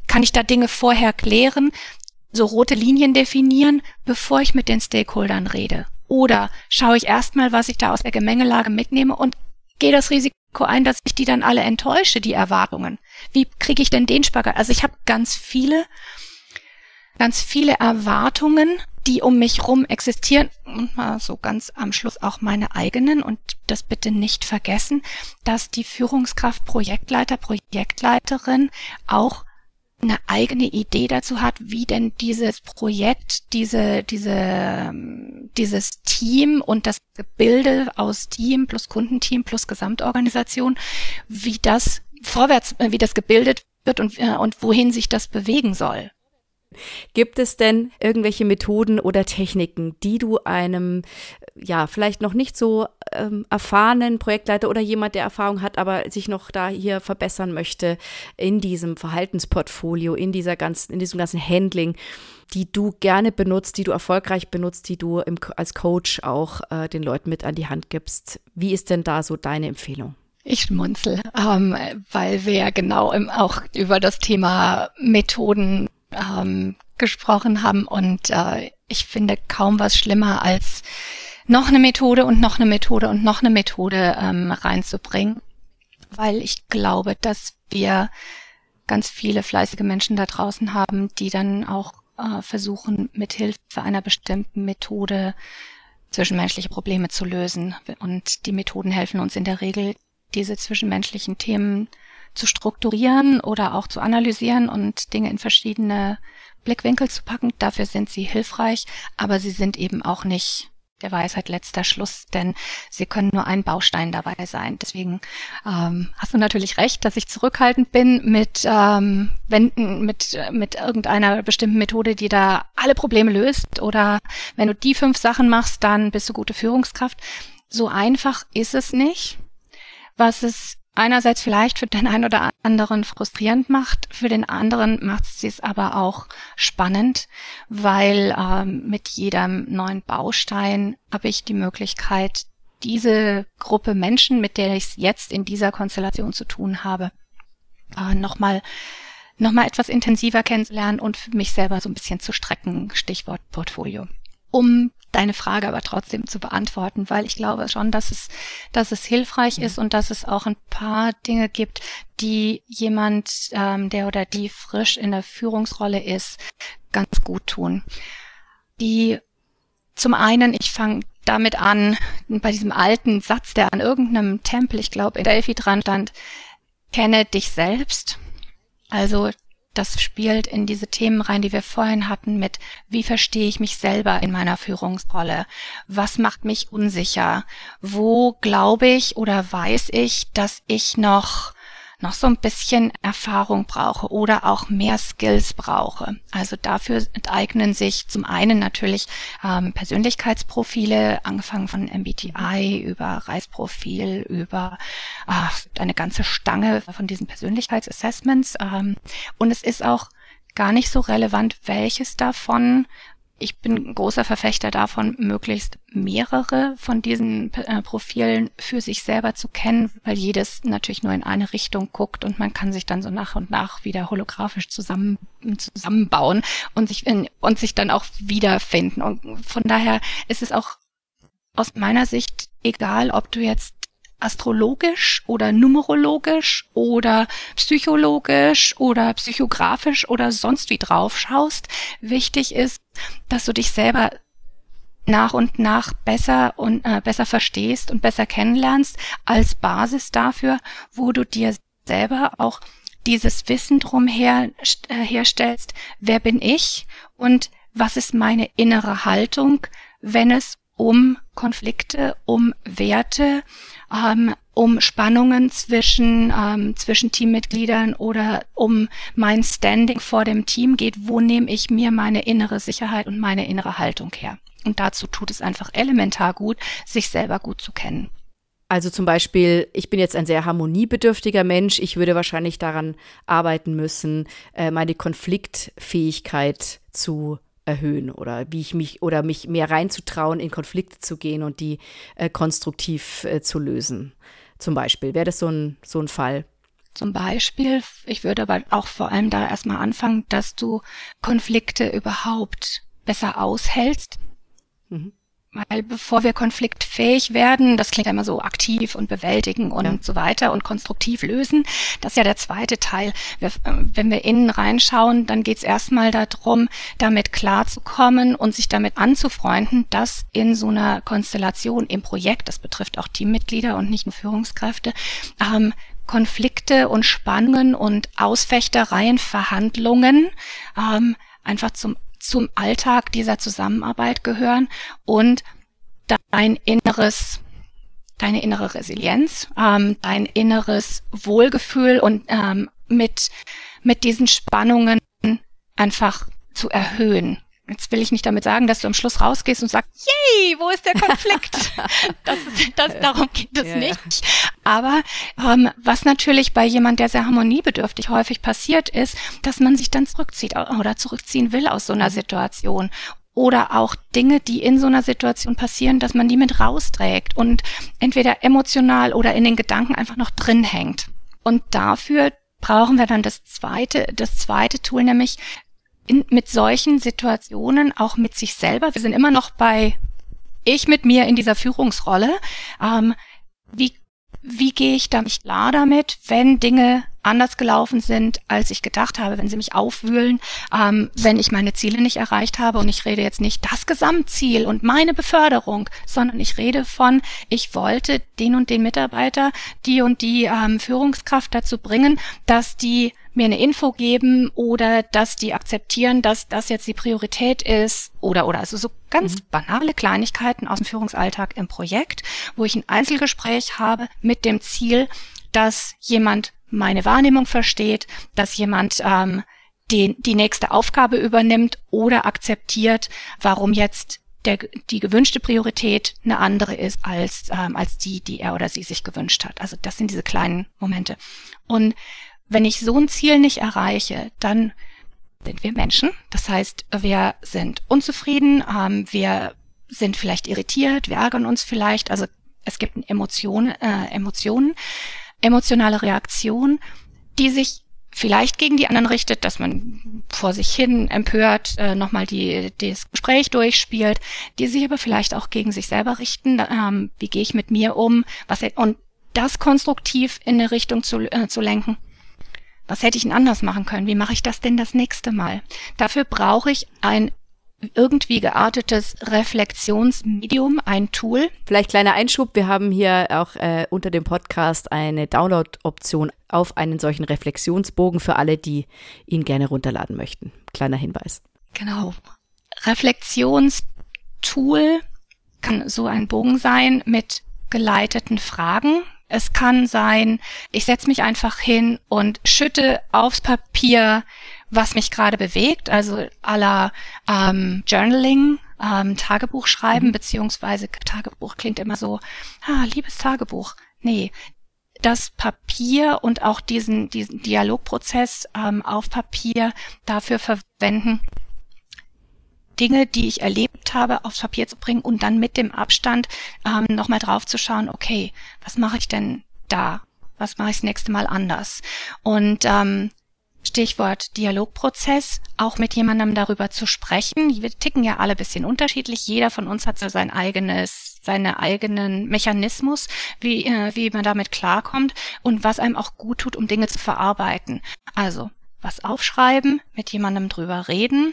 Kann ich da Dinge vorher klären, so rote Linien definieren, bevor ich mit den Stakeholdern rede? Oder schaue ich erstmal, was ich da aus der Gemengelage mitnehme und gehe das Risiko ein, dass ich die dann alle enttäusche, die Erwartungen. Wie kriege ich denn den Spagat? Also ich habe ganz viele, ganz viele Erwartungen, die um mich rum existieren und mal so ganz am Schluss auch meine eigenen und das bitte nicht vergessen, dass die Führungskraft Projektleiter, Projektleiterin auch eine eigene Idee dazu hat, wie denn dieses Projekt, diese, diese, dieses Team und das Gebilde aus Team plus Kundenteam plus Gesamtorganisation, wie das vorwärts, äh, wie das gebildet wird und, äh, und wohin sich das bewegen soll. Gibt es denn irgendwelche Methoden oder Techniken, die du einem, ja, vielleicht noch nicht so ähm, erfahrenen Projektleiter oder jemand, der Erfahrung hat, aber sich noch da hier verbessern möchte in diesem Verhaltensportfolio, in dieser ganzen, in diesem ganzen Handling, die du gerne benutzt, die du erfolgreich benutzt, die du im, als Coach auch äh, den Leuten mit an die Hand gibst? Wie ist denn da so deine Empfehlung? Ich schmunzel, ähm, weil wir ja genau im, auch über das Thema Methoden ähm, gesprochen haben. Und äh, ich finde kaum was schlimmer als noch eine Methode und noch eine Methode und noch eine Methode ähm, reinzubringen, weil ich glaube, dass wir ganz viele fleißige Menschen da draußen haben, die dann auch äh, versuchen, mit Hilfe einer bestimmten Methode zwischenmenschliche Probleme zu lösen. Und die Methoden helfen uns in der Regel, diese zwischenmenschlichen Themen zu strukturieren oder auch zu analysieren und Dinge in verschiedene Blickwinkel zu packen. Dafür sind sie hilfreich, aber sie sind eben auch nicht der Weisheit letzter Schluss, denn sie können nur ein Baustein dabei sein. Deswegen ähm, hast du natürlich recht, dass ich zurückhaltend bin mit ähm, Wenden, mit mit irgendeiner bestimmten Methode, die da alle Probleme löst. Oder wenn du die fünf Sachen machst, dann bist du gute Führungskraft. So einfach ist es nicht. Was es einerseits vielleicht für den einen oder anderen frustrierend macht, für den anderen macht sie es aber auch spannend, weil ähm, mit jedem neuen Baustein habe ich die Möglichkeit, diese Gruppe Menschen, mit der ich es jetzt in dieser Konstellation zu tun habe, äh, nochmal noch mal etwas intensiver kennenzulernen und für mich selber so ein bisschen zu strecken, Stichwort Portfolio. Um deine Frage aber trotzdem zu beantworten, weil ich glaube schon, dass es, dass es hilfreich ist und dass es auch ein paar Dinge gibt, die jemand, ähm, der oder die frisch in der Führungsrolle ist, ganz gut tun. Die zum einen, ich fange damit an, bei diesem alten Satz, der an irgendeinem Tempel, ich glaube in Delphi dran stand, kenne dich selbst. Also das spielt in diese Themen rein, die wir vorhin hatten mit, wie verstehe ich mich selber in meiner Führungsrolle? Was macht mich unsicher? Wo glaube ich oder weiß ich, dass ich noch noch so ein bisschen Erfahrung brauche oder auch mehr Skills brauche. Also dafür enteignen sich zum einen natürlich ähm, Persönlichkeitsprofile, angefangen von MBTI über Reisprofil, über äh, eine ganze Stange von diesen Persönlichkeitsassessments. Ähm, und es ist auch gar nicht so relevant, welches davon ich bin großer Verfechter davon, möglichst mehrere von diesen äh, Profilen für sich selber zu kennen, weil jedes natürlich nur in eine Richtung guckt und man kann sich dann so nach und nach wieder holographisch zusammen, zusammenbauen und sich, in, und sich dann auch wiederfinden. Und von daher ist es auch aus meiner Sicht egal, ob du jetzt astrologisch oder numerologisch oder psychologisch oder psychografisch oder sonst wie drauf schaust. Wichtig ist, dass du dich selber nach und nach besser und äh, besser verstehst und besser kennenlernst als Basis dafür, wo du dir selber auch dieses Wissen drum her, äh, herstellst, wer bin ich und was ist meine innere Haltung, wenn es um Konflikte, um Werte, ähm, um Spannungen zwischen, ähm, zwischen Teammitgliedern oder um mein Standing vor dem Team geht, wo nehme ich mir meine innere Sicherheit und meine innere Haltung her. Und dazu tut es einfach elementar gut, sich selber gut zu kennen. Also zum Beispiel, ich bin jetzt ein sehr harmoniebedürftiger Mensch. Ich würde wahrscheinlich daran arbeiten müssen, äh, meine Konfliktfähigkeit zu erhöhen oder wie ich mich oder mich mehr reinzutrauen, in Konflikte zu gehen und die äh, konstruktiv äh, zu lösen. Zum Beispiel wäre das so ein, so ein Fall. Zum Beispiel, ich würde aber auch vor allem da erstmal anfangen, dass du Konflikte überhaupt besser aushältst. Mhm. Weil bevor wir konfliktfähig werden, das klingt ja immer so aktiv und bewältigen und ja. so weiter und konstruktiv lösen, das ist ja der zweite Teil. Wenn wir innen reinschauen, dann geht es erstmal darum, damit klarzukommen und sich damit anzufreunden, dass in so einer Konstellation im Projekt, das betrifft auch Teammitglieder und nicht nur Führungskräfte, ähm, Konflikte und Spannungen und Ausfechtereien, Verhandlungen ähm, einfach zum zum Alltag dieser Zusammenarbeit gehören und dein inneres deine innere Resilienz, ähm, dein inneres Wohlgefühl und ähm, mit mit diesen Spannungen einfach zu erhöhen. Jetzt will ich nicht damit sagen, dass du am Schluss rausgehst und sagst, yay, wo ist der Konflikt? das, das, darum geht es ja, nicht. Aber ähm, was natürlich bei jemand, der sehr harmoniebedürftig häufig passiert ist, dass man sich dann zurückzieht oder zurückziehen will aus so einer mhm. Situation oder auch Dinge, die in so einer Situation passieren, dass man die mit rausträgt und entweder emotional oder in den Gedanken einfach noch drin hängt. Und dafür brauchen wir dann das zweite, das zweite Tool, nämlich in, mit solchen Situationen auch mit sich selber. Wir sind immer noch bei ich mit mir in dieser Führungsrolle. Ähm, wie wie gehe ich da nicht klar damit, wenn Dinge anders gelaufen sind, als ich gedacht habe, wenn sie mich aufwühlen, ähm, wenn ich meine Ziele nicht erreicht habe. Und ich rede jetzt nicht das Gesamtziel und meine Beförderung, sondern ich rede von, ich wollte den und den Mitarbeiter, die und die ähm, Führungskraft dazu bringen, dass die mir eine Info geben oder dass die akzeptieren, dass das jetzt die Priorität ist oder oder also so ganz mhm. banale Kleinigkeiten aus dem Führungsalltag im Projekt, wo ich ein Einzelgespräch habe mit dem Ziel, dass jemand meine Wahrnehmung versteht, dass jemand ähm, den, die nächste Aufgabe übernimmt oder akzeptiert, warum jetzt der, die gewünschte Priorität eine andere ist als, ähm, als die, die er oder sie sich gewünscht hat. Also das sind diese kleinen Momente. Und wenn ich so ein Ziel nicht erreiche, dann sind wir Menschen. Das heißt, wir sind unzufrieden, ähm, wir sind vielleicht irritiert, wir ärgern uns vielleicht. Also es gibt Emotionen, äh, Emotionen emotionale Reaktion, die sich vielleicht gegen die anderen richtet, dass man vor sich hin empört äh, nochmal die, das Gespräch durchspielt, die sich aber vielleicht auch gegen sich selber richten. Ähm, wie gehe ich mit mir um? Was und das konstruktiv in eine Richtung zu, äh, zu lenken. Was hätte ich denn anders machen können? Wie mache ich das denn das nächste Mal? Dafür brauche ich ein irgendwie geartetes Reflexionsmedium, ein Tool. Vielleicht kleiner Einschub, wir haben hier auch äh, unter dem Podcast eine Download-Option auf einen solchen Reflexionsbogen für alle, die ihn gerne runterladen möchten. Kleiner Hinweis. Genau. Reflexionstool kann so ein Bogen sein mit geleiteten Fragen. Es kann sein, ich setze mich einfach hin und schütte aufs Papier was mich gerade bewegt, also aller ähm, Journaling, ähm, Tagebuch schreiben, mhm. beziehungsweise Tagebuch klingt immer so, ah, liebes Tagebuch. Nee, das Papier und auch diesen, diesen Dialogprozess ähm, auf Papier dafür verwenden, Dinge, die ich erlebt habe, aufs Papier zu bringen und dann mit dem Abstand ähm, nochmal drauf zu schauen, okay, was mache ich denn da? Was mache ich das nächste Mal anders? Und ähm, Stichwort Dialogprozess, auch mit jemandem darüber zu sprechen. Wir ticken ja alle bisschen unterschiedlich. Jeder von uns hat so sein eigenes, seine eigenen Mechanismus, wie, äh, wie man damit klarkommt und was einem auch gut tut, um Dinge zu verarbeiten. Also was aufschreiben, mit jemandem drüber reden,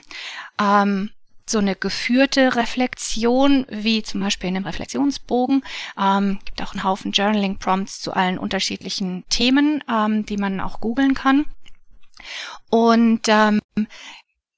ähm, so eine geführte Reflexion, wie zum Beispiel in einem Reflexionsbogen. Ähm, gibt auch einen Haufen Journaling-Prompts zu allen unterschiedlichen Themen, ähm, die man auch googeln kann. Und ähm,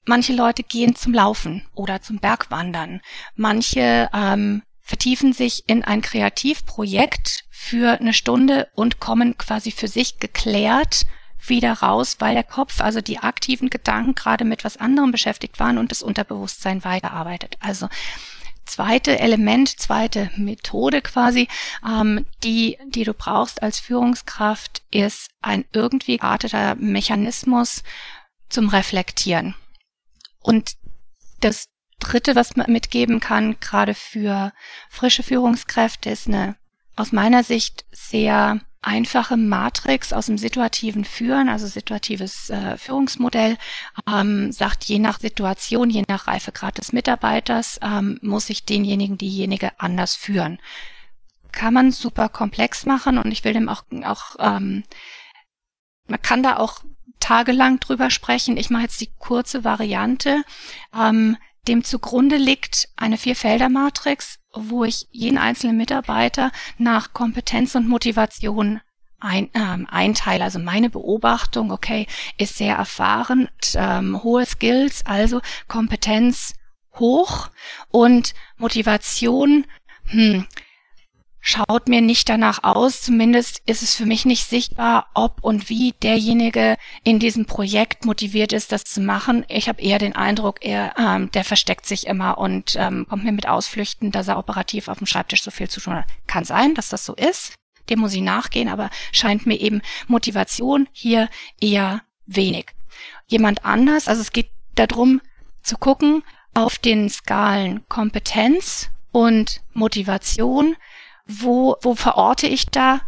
manche Leute gehen zum Laufen oder zum Bergwandern. Manche ähm, vertiefen sich in ein Kreativprojekt für eine Stunde und kommen quasi für sich geklärt wieder raus, weil der Kopf, also die aktiven Gedanken gerade mit was anderem beschäftigt waren und das Unterbewusstsein weiterarbeitet. Also zweite Element, zweite Methode quasi, ähm, die, die du brauchst als Führungskraft, ist ein irgendwie gearteter Mechanismus zum Reflektieren. Und das dritte, was man mitgeben kann, gerade für frische Führungskräfte, ist eine aus meiner Sicht sehr einfache Matrix aus dem situativen Führen, also situatives äh, Führungsmodell, ähm, sagt, je nach Situation, je nach Reifegrad des Mitarbeiters, ähm, muss ich denjenigen, diejenige anders führen. Kann man super komplex machen und ich will dem auch, auch ähm, man kann da auch tagelang drüber sprechen. Ich mache jetzt die kurze Variante. Ähm, dem zugrunde liegt eine Vierfelder-Matrix, wo ich jeden einzelnen Mitarbeiter nach Kompetenz und Motivation ein, ähm, einteile. Also meine Beobachtung, okay, ist sehr erfahren, ähm, hohe Skills, also Kompetenz hoch und Motivation, hm, schaut mir nicht danach aus. Zumindest ist es für mich nicht sichtbar, ob und wie derjenige in diesem Projekt motiviert ist, das zu machen. Ich habe eher den Eindruck, er, ähm, der versteckt sich immer und ähm, kommt mir mit Ausflüchten, dass er operativ auf dem Schreibtisch so viel zu tun hat. Kann sein, dass das so ist. Dem muss ich nachgehen, aber scheint mir eben Motivation hier eher wenig. Jemand anders, also es geht darum zu gucken auf den Skalen Kompetenz und Motivation, wo, wo verorte ich da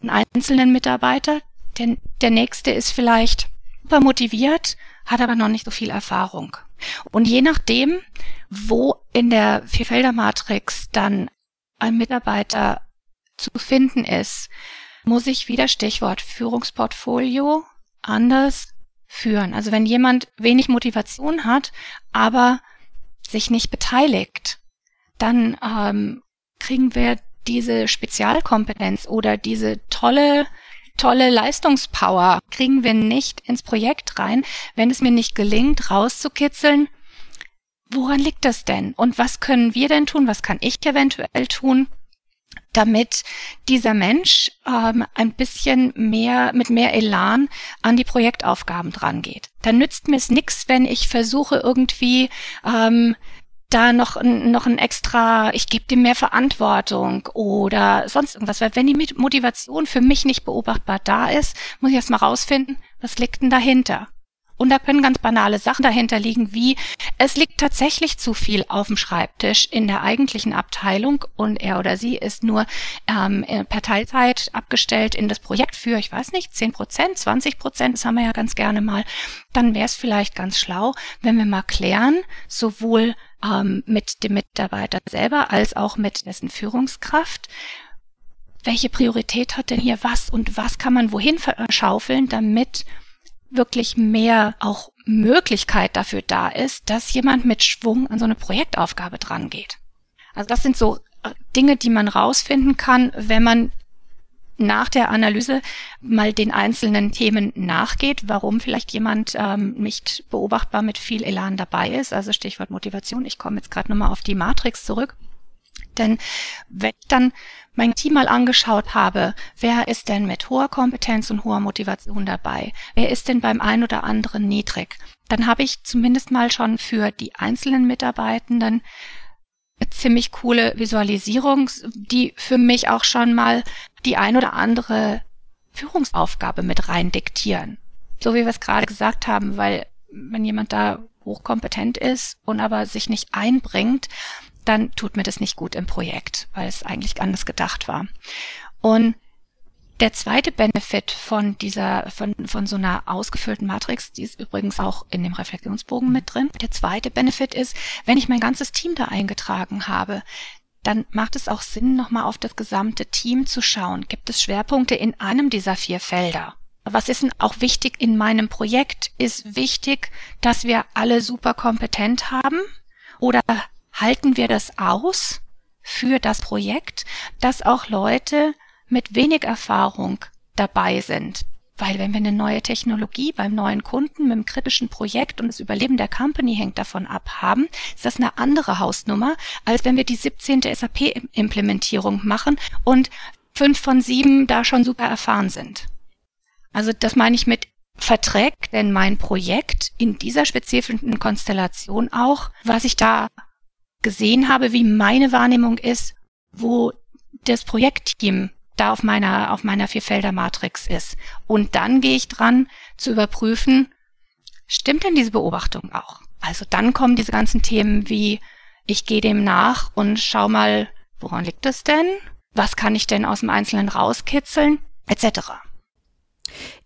einen einzelnen Mitarbeiter? Denn der nächste ist vielleicht super motiviert, hat aber noch nicht so viel Erfahrung. Und je nachdem, wo in der Vierfelder-Matrix dann ein Mitarbeiter zu finden ist, muss ich wieder Stichwort Führungsportfolio anders führen. Also wenn jemand wenig Motivation hat, aber sich nicht beteiligt, dann ähm, kriegen wir diese Spezialkompetenz oder diese tolle tolle Leistungspower kriegen wir nicht ins Projekt rein, wenn es mir nicht gelingt, rauszukitzeln, woran liegt das denn? Und was können wir denn tun? Was kann ich eventuell tun? damit dieser Mensch ähm, ein bisschen mehr mit mehr Elan an die Projektaufgaben drangeht. Dann nützt mir es nichts, wenn ich versuche irgendwie ähm, da noch, noch ein extra, ich gebe dem mehr Verantwortung oder sonst irgendwas. Weil wenn die Motivation für mich nicht beobachtbar da ist, muss ich erst mal rausfinden, was liegt denn dahinter? Und da können ganz banale Sachen dahinter liegen, wie es liegt tatsächlich zu viel auf dem Schreibtisch in der eigentlichen Abteilung und er oder sie ist nur ähm, per Teilzeit abgestellt in das Projekt für, ich weiß nicht, 10 Prozent, 20 Prozent, das haben wir ja ganz gerne mal. Dann wäre es vielleicht ganz schlau, wenn wir mal klären, sowohl ähm, mit dem Mitarbeiter selber als auch mit dessen Führungskraft, welche Priorität hat denn hier was und was kann man wohin verschaufeln, damit wirklich mehr auch Möglichkeit dafür da ist, dass jemand mit Schwung an so eine Projektaufgabe dran geht. Also das sind so äh, Dinge, die man rausfinden kann, wenn man nach der Analyse mal den einzelnen Themen nachgeht, warum vielleicht jemand ähm, nicht beobachtbar mit viel Elan dabei ist. Also Stichwort Motivation. Ich komme jetzt gerade nochmal auf die Matrix zurück. Denn wenn ich dann mein Team mal angeschaut habe, wer ist denn mit hoher Kompetenz und hoher Motivation dabei? Wer ist denn beim einen oder anderen niedrig? Dann habe ich zumindest mal schon für die einzelnen Mitarbeitenden eine ziemlich coole Visualisierung, die für mich auch schon mal die ein oder andere Führungsaufgabe mit rein diktieren. So wie wir es gerade gesagt haben, weil wenn jemand da hochkompetent ist und aber sich nicht einbringt, dann tut mir das nicht gut im Projekt, weil es eigentlich anders gedacht war. Und der zweite Benefit von dieser, von, von so einer ausgefüllten Matrix, die ist übrigens auch in dem Reflexionsbogen mit drin. Der zweite Benefit ist, wenn ich mein ganzes Team da eingetragen habe, dann macht es auch Sinn, nochmal auf das gesamte Team zu schauen. Gibt es Schwerpunkte in einem dieser vier Felder? Was ist denn auch wichtig in meinem Projekt? Ist wichtig, dass wir alle super kompetent haben? Oder halten wir das aus für das Projekt, dass auch Leute mit wenig Erfahrung dabei sind. Weil wenn wir eine neue Technologie beim neuen Kunden mit einem kritischen Projekt und das Überleben der Company hängt davon ab haben, ist das eine andere Hausnummer, als wenn wir die 17. SAP-Implementierung machen und fünf von sieben da schon super erfahren sind. Also das meine ich mit verträgt denn mein Projekt in dieser spezifischen Konstellation auch, was ich da gesehen habe, wie meine Wahrnehmung ist, wo das Projektteam da auf meiner, auf meiner Vierfelder-Matrix ist. Und dann gehe ich dran zu überprüfen, stimmt denn diese Beobachtung auch? Also dann kommen diese ganzen Themen wie, ich gehe dem nach und schau mal, woran liegt es denn? Was kann ich denn aus dem Einzelnen rauskitzeln? etc.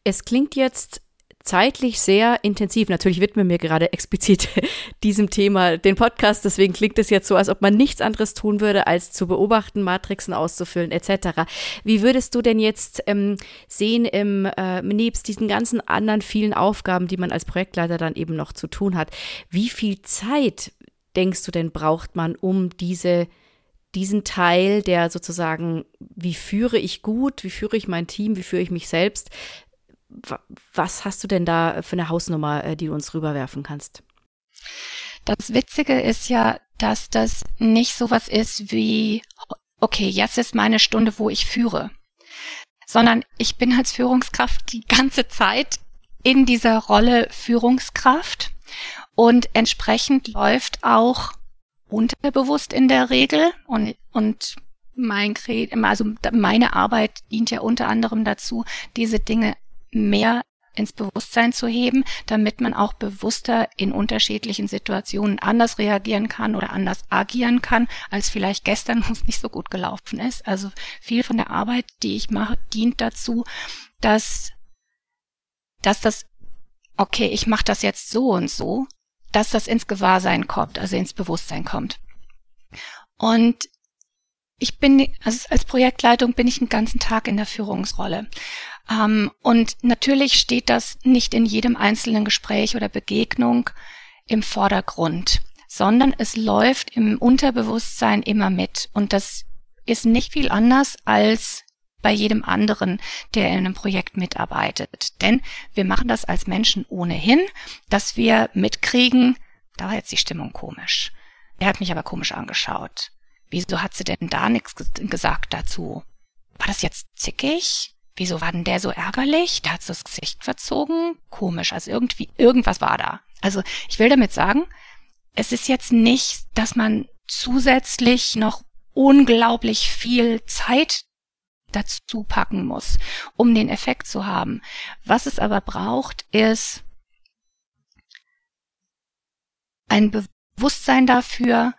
Es klingt jetzt zeitlich sehr intensiv. Natürlich widmen wir gerade explizit diesem Thema den Podcast. Deswegen klingt es jetzt so, als ob man nichts anderes tun würde, als zu beobachten, Matrixen auszufüllen etc. Wie würdest du denn jetzt ähm, sehen, im, äh, nebst diesen ganzen anderen vielen Aufgaben, die man als Projektleiter dann eben noch zu tun hat, wie viel Zeit denkst du denn braucht man, um diese diesen Teil, der sozusagen, wie führe ich gut, wie führe ich mein Team, wie führe ich mich selbst, was hast du denn da für eine Hausnummer, äh, die du uns rüberwerfen kannst? Das Witzige ist ja, dass das nicht so was ist wie, okay, jetzt ist meine Stunde, wo ich führe, sondern ich bin als Führungskraft die ganze Zeit in dieser Rolle Führungskraft und entsprechend läuft auch unterbewusst in der Regel und, und mein also meine Arbeit dient ja unter anderem dazu, diese Dinge mehr ins Bewusstsein zu heben, damit man auch bewusster in unterschiedlichen Situationen anders reagieren kann oder anders agieren kann, als vielleicht gestern, wo es nicht so gut gelaufen ist. Also viel von der Arbeit, die ich mache, dient dazu, dass, dass das, okay, ich mache das jetzt so und so, dass das ins Gewahrsein kommt, also ins Bewusstsein kommt. Und ich bin, also als Projektleitung bin ich den ganzen Tag in der Führungsrolle. Ähm, und natürlich steht das nicht in jedem einzelnen Gespräch oder Begegnung im Vordergrund, sondern es läuft im Unterbewusstsein immer mit. Und das ist nicht viel anders als bei jedem anderen, der in einem Projekt mitarbeitet. Denn wir machen das als Menschen ohnehin, dass wir mitkriegen, da war jetzt die Stimmung komisch. Er hat mich aber komisch angeschaut. Wieso hat sie denn da nichts gesagt dazu? War das jetzt zickig? Wieso war denn der so ärgerlich? Der hat das Gesicht verzogen. Komisch. Also irgendwie, irgendwas war da. Also ich will damit sagen, es ist jetzt nicht, dass man zusätzlich noch unglaublich viel Zeit dazu packen muss, um den Effekt zu haben. Was es aber braucht, ist ein Bewusstsein dafür,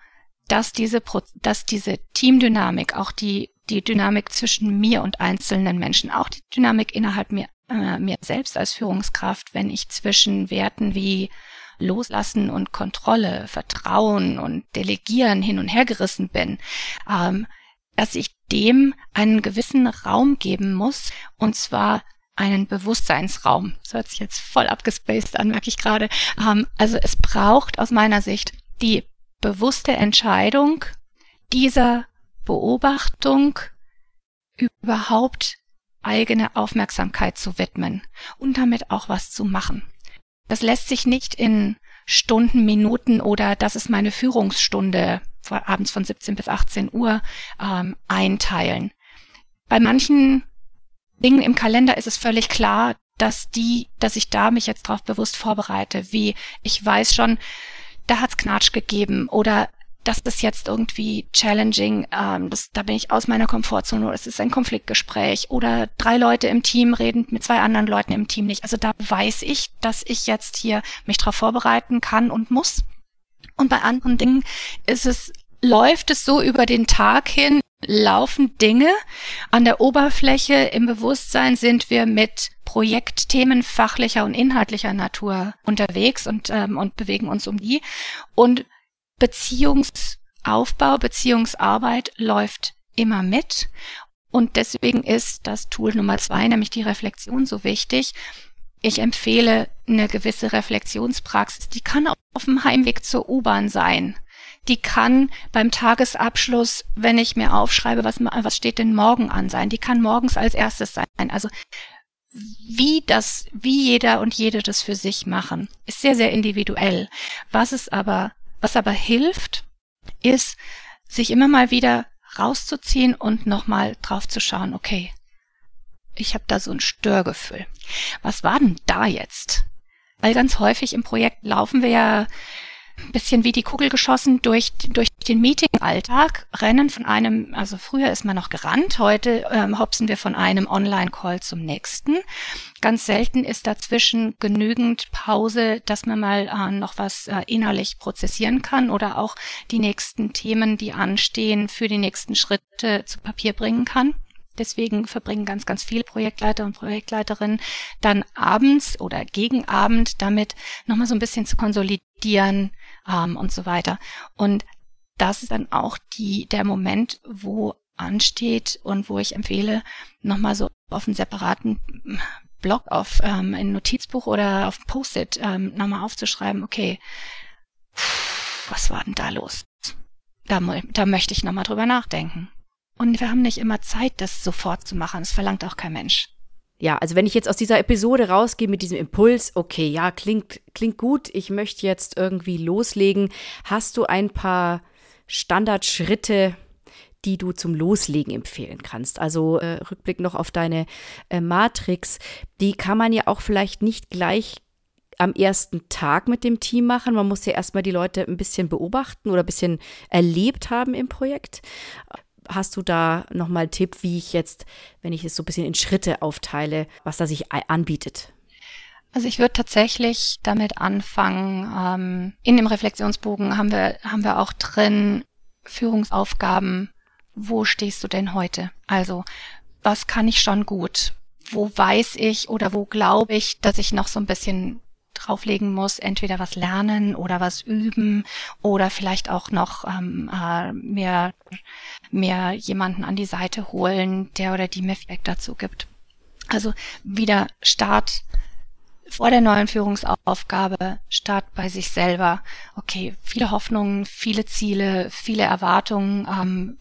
dass diese, dass diese Teamdynamik, auch die die Dynamik zwischen mir und einzelnen Menschen, auch die Dynamik innerhalb mir, äh, mir selbst als Führungskraft, wenn ich zwischen Werten wie Loslassen und Kontrolle, Vertrauen und Delegieren hin und her gerissen bin, ähm, dass ich dem einen gewissen Raum geben muss, und zwar einen Bewusstseinsraum. Das hört sich jetzt voll abgespaced an, merke ich gerade. Ähm, also es braucht aus meiner Sicht die bewusste Entscheidung dieser Beobachtung überhaupt eigene Aufmerksamkeit zu widmen und damit auch was zu machen. Das lässt sich nicht in Stunden, Minuten oder das ist meine Führungsstunde abends von 17 bis 18 Uhr ähm, einteilen. Bei manchen Dingen im Kalender ist es völlig klar, dass die, dass ich da mich jetzt darauf bewusst vorbereite, wie ich weiß schon, da hat's Knatsch gegeben oder das ist jetzt irgendwie challenging, ähm, das, da bin ich aus meiner Komfortzone oder es ist ein Konfliktgespräch oder drei Leute im Team reden mit zwei anderen Leuten im Team nicht. Also da weiß ich, dass ich jetzt hier mich darauf vorbereiten kann und muss. Und bei anderen Dingen ist es, läuft es so über den Tag hin, laufen Dinge. An der Oberfläche im Bewusstsein sind wir mit Projektthemen fachlicher und inhaltlicher Natur unterwegs und, ähm, und bewegen uns um die. Und Beziehungsaufbau, Beziehungsarbeit läuft immer mit. Und deswegen ist das Tool Nummer zwei, nämlich die Reflexion, so wichtig. Ich empfehle eine gewisse Reflexionspraxis. Die kann auf dem Heimweg zur U-Bahn sein. Die kann beim Tagesabschluss, wenn ich mir aufschreibe, was, was steht denn morgen an sein. Die kann morgens als erstes sein. Also wie das, wie jeder und jede das für sich machen, ist sehr, sehr individuell. Was es aber was aber hilft, ist, sich immer mal wieder rauszuziehen und nochmal drauf zu schauen, okay, ich habe da so ein Störgefühl. Was war denn da jetzt? Weil ganz häufig im Projekt laufen wir ja ein bisschen wie die Kugel geschossen durch, durch den Meeting-Alltag, rennen von einem, also früher ist man noch gerannt, heute ähm, hopsen wir von einem Online-Call zum nächsten. Ganz selten ist dazwischen genügend Pause, dass man mal äh, noch was äh, innerlich prozessieren kann oder auch die nächsten Themen, die anstehen, für die nächsten Schritte zu Papier bringen kann. Deswegen verbringen ganz, ganz viele Projektleiter und Projektleiterinnen dann abends oder gegen Abend damit nochmal so ein bisschen zu konsolidieren ähm, und so weiter. Und das ist dann auch die, der Moment, wo ansteht und wo ich empfehle, nochmal so auf einen separaten Blog, auf ähm, ein Notizbuch oder auf Post-it ähm, nochmal aufzuschreiben, okay, was war denn da los? Da, da möchte ich nochmal drüber nachdenken. Und wir haben nicht immer Zeit, das sofort zu machen. Das verlangt auch kein Mensch. Ja, also wenn ich jetzt aus dieser Episode rausgehe mit diesem Impuls, okay, ja, klingt, klingt gut, ich möchte jetzt irgendwie loslegen, hast du ein paar Standardschritte, die du zum Loslegen empfehlen kannst. Also äh, Rückblick noch auf deine äh, Matrix, die kann man ja auch vielleicht nicht gleich am ersten Tag mit dem Team machen. Man muss ja erstmal die Leute ein bisschen beobachten oder ein bisschen erlebt haben im Projekt. Hast du da nochmal Tipp, wie ich jetzt, wenn ich es so ein bisschen in Schritte aufteile, was da sich anbietet? Also ich würde tatsächlich damit anfangen. Ähm, in dem Reflexionsbogen haben wir, haben wir auch drin Führungsaufgaben wo stehst du denn heute? Also, was kann ich schon gut? Wo weiß ich oder wo glaube ich, dass ich noch so ein bisschen drauflegen muss, entweder was lernen oder was üben oder vielleicht auch noch ähm, äh, mehr, mehr jemanden an die Seite holen, der oder die mir Feedback dazu gibt. Also wieder Start vor der neuen Führungsaufgabe, Start bei sich selber. Okay, viele Hoffnungen, viele Ziele, viele Erwartungen. Ähm,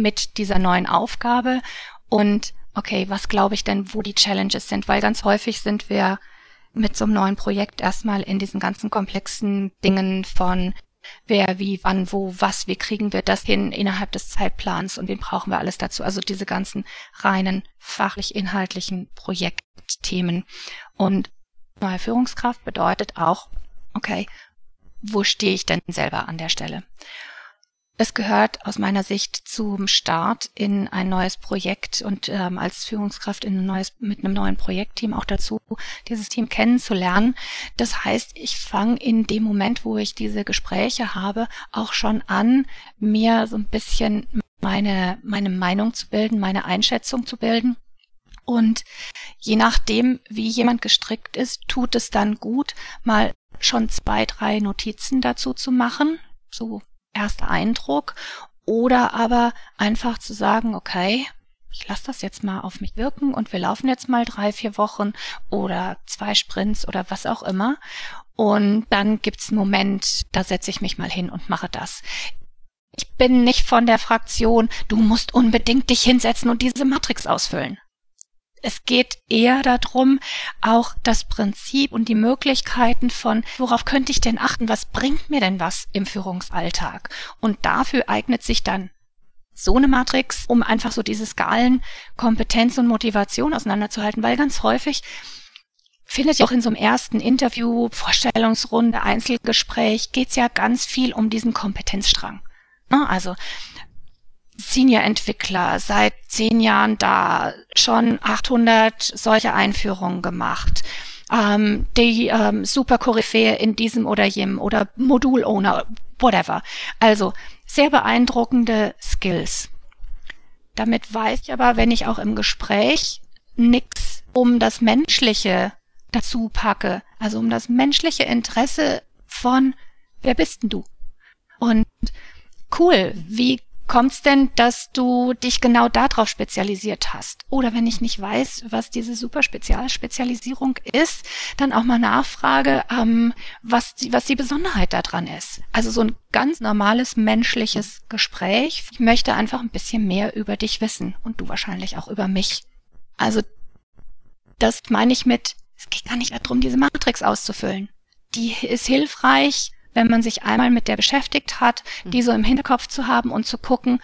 mit dieser neuen Aufgabe und okay, was glaube ich denn, wo die Challenges sind, weil ganz häufig sind wir mit so einem neuen Projekt erstmal in diesen ganzen komplexen Dingen von wer, wie, wann, wo, was, wie kriegen wir das hin innerhalb des Zeitplans und wen brauchen wir alles dazu. Also diese ganzen reinen fachlich-inhaltlichen Projektthemen. Und neue Führungskraft bedeutet auch, okay, wo stehe ich denn selber an der Stelle? Es gehört aus meiner Sicht zum Start in ein neues Projekt und ähm, als Führungskraft in ein neues, mit einem neuen Projektteam auch dazu, dieses Team kennenzulernen. Das heißt, ich fange in dem Moment, wo ich diese Gespräche habe, auch schon an, mir so ein bisschen meine, meine Meinung zu bilden, meine Einschätzung zu bilden. Und je nachdem, wie jemand gestrickt ist, tut es dann gut, mal schon zwei, drei Notizen dazu zu machen, so erster Eindruck oder aber einfach zu sagen, okay, ich lasse das jetzt mal auf mich wirken und wir laufen jetzt mal drei, vier Wochen oder zwei Sprints oder was auch immer. Und dann gibt's einen Moment, da setze ich mich mal hin und mache das. Ich bin nicht von der Fraktion, du musst unbedingt dich hinsetzen und diese Matrix ausfüllen es geht eher darum, auch das Prinzip und die Möglichkeiten von, worauf könnte ich denn achten, was bringt mir denn was im Führungsalltag? Und dafür eignet sich dann so eine Matrix, um einfach so diese Skalen Kompetenz und Motivation auseinanderzuhalten, weil ganz häufig findet ja auch in so einem ersten Interview, Vorstellungsrunde, Einzelgespräch, geht's ja ganz viel um diesen Kompetenzstrang. Ne? Also Senior-Entwickler, seit zehn Jahren da, schon 800 solche Einführungen gemacht. Ähm, die ähm, Super-Koryphäe in diesem oder jenem oder Modul-Owner, whatever. Also sehr beeindruckende Skills. Damit weiß ich aber, wenn ich auch im Gespräch nichts um das Menschliche dazu packe, also um das menschliche Interesse von, wer bist denn du? Und cool, wie kommt's denn, dass du dich genau darauf spezialisiert hast? Oder wenn ich nicht weiß, was diese super Spezialspezialisierung ist, dann auch mal nachfrage, ähm, was, die, was die Besonderheit daran ist. Also so ein ganz normales menschliches Gespräch. Ich möchte einfach ein bisschen mehr über dich wissen und du wahrscheinlich auch über mich. Also das meine ich mit, es geht gar nicht darum, diese Matrix auszufüllen. Die ist hilfreich, wenn man sich einmal mit der beschäftigt hat, die mhm. so im Hinterkopf zu haben und zu gucken,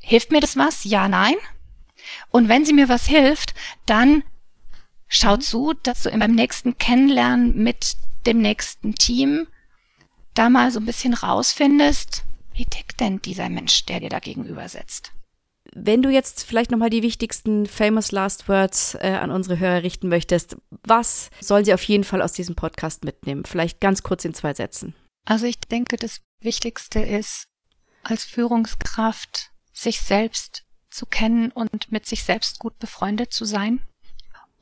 hilft mir das was? Ja, nein. Und wenn sie mir was hilft, dann schau mhm. zu, dass du beim nächsten Kennenlernen mit dem nächsten Team da mal so ein bisschen rausfindest, wie tickt denn dieser Mensch, der dir da gegenüber sitzt. Wenn du jetzt vielleicht nochmal die wichtigsten famous last words äh, an unsere Hörer richten möchtest, was soll sie auf jeden Fall aus diesem Podcast mitnehmen? Vielleicht ganz kurz in zwei Sätzen. Also ich denke, das Wichtigste ist, als Führungskraft sich selbst zu kennen und mit sich selbst gut befreundet zu sein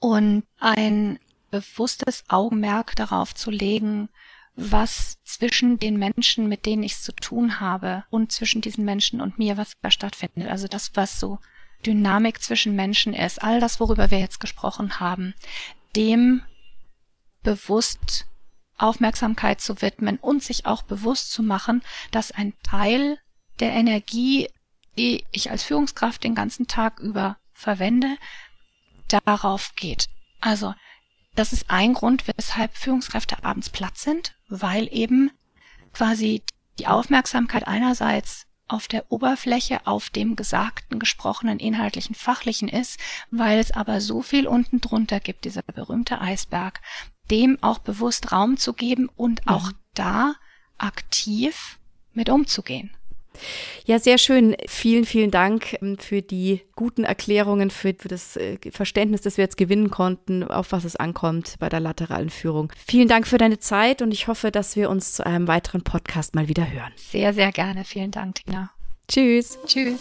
und ein bewusstes Augenmerk darauf zu legen, was zwischen den Menschen, mit denen ich es zu tun habe und zwischen diesen Menschen und mir, was da stattfindet. Also das, was so Dynamik zwischen Menschen ist, all das, worüber wir jetzt gesprochen haben, dem bewusst Aufmerksamkeit zu widmen und sich auch bewusst zu machen, dass ein Teil der Energie, die ich als Führungskraft den ganzen Tag über verwende, darauf geht. Also, das ist ein Grund, weshalb Führungskräfte abends platt sind, weil eben quasi die Aufmerksamkeit einerseits auf der Oberfläche auf dem gesagten, gesprochenen, inhaltlichen, fachlichen ist, weil es aber so viel unten drunter gibt, dieser berühmte Eisberg, dem auch bewusst Raum zu geben und auch mhm. da aktiv mit umzugehen. Ja, sehr schön. Vielen, vielen Dank ähm, für die guten Erklärungen, für, für das äh, Verständnis, das wir jetzt gewinnen konnten, auf was es ankommt bei der lateralen Führung. Vielen Dank für deine Zeit und ich hoffe, dass wir uns zu einem weiteren Podcast mal wieder hören. Sehr, sehr gerne. Vielen Dank, Tina. Tschüss. Tschüss.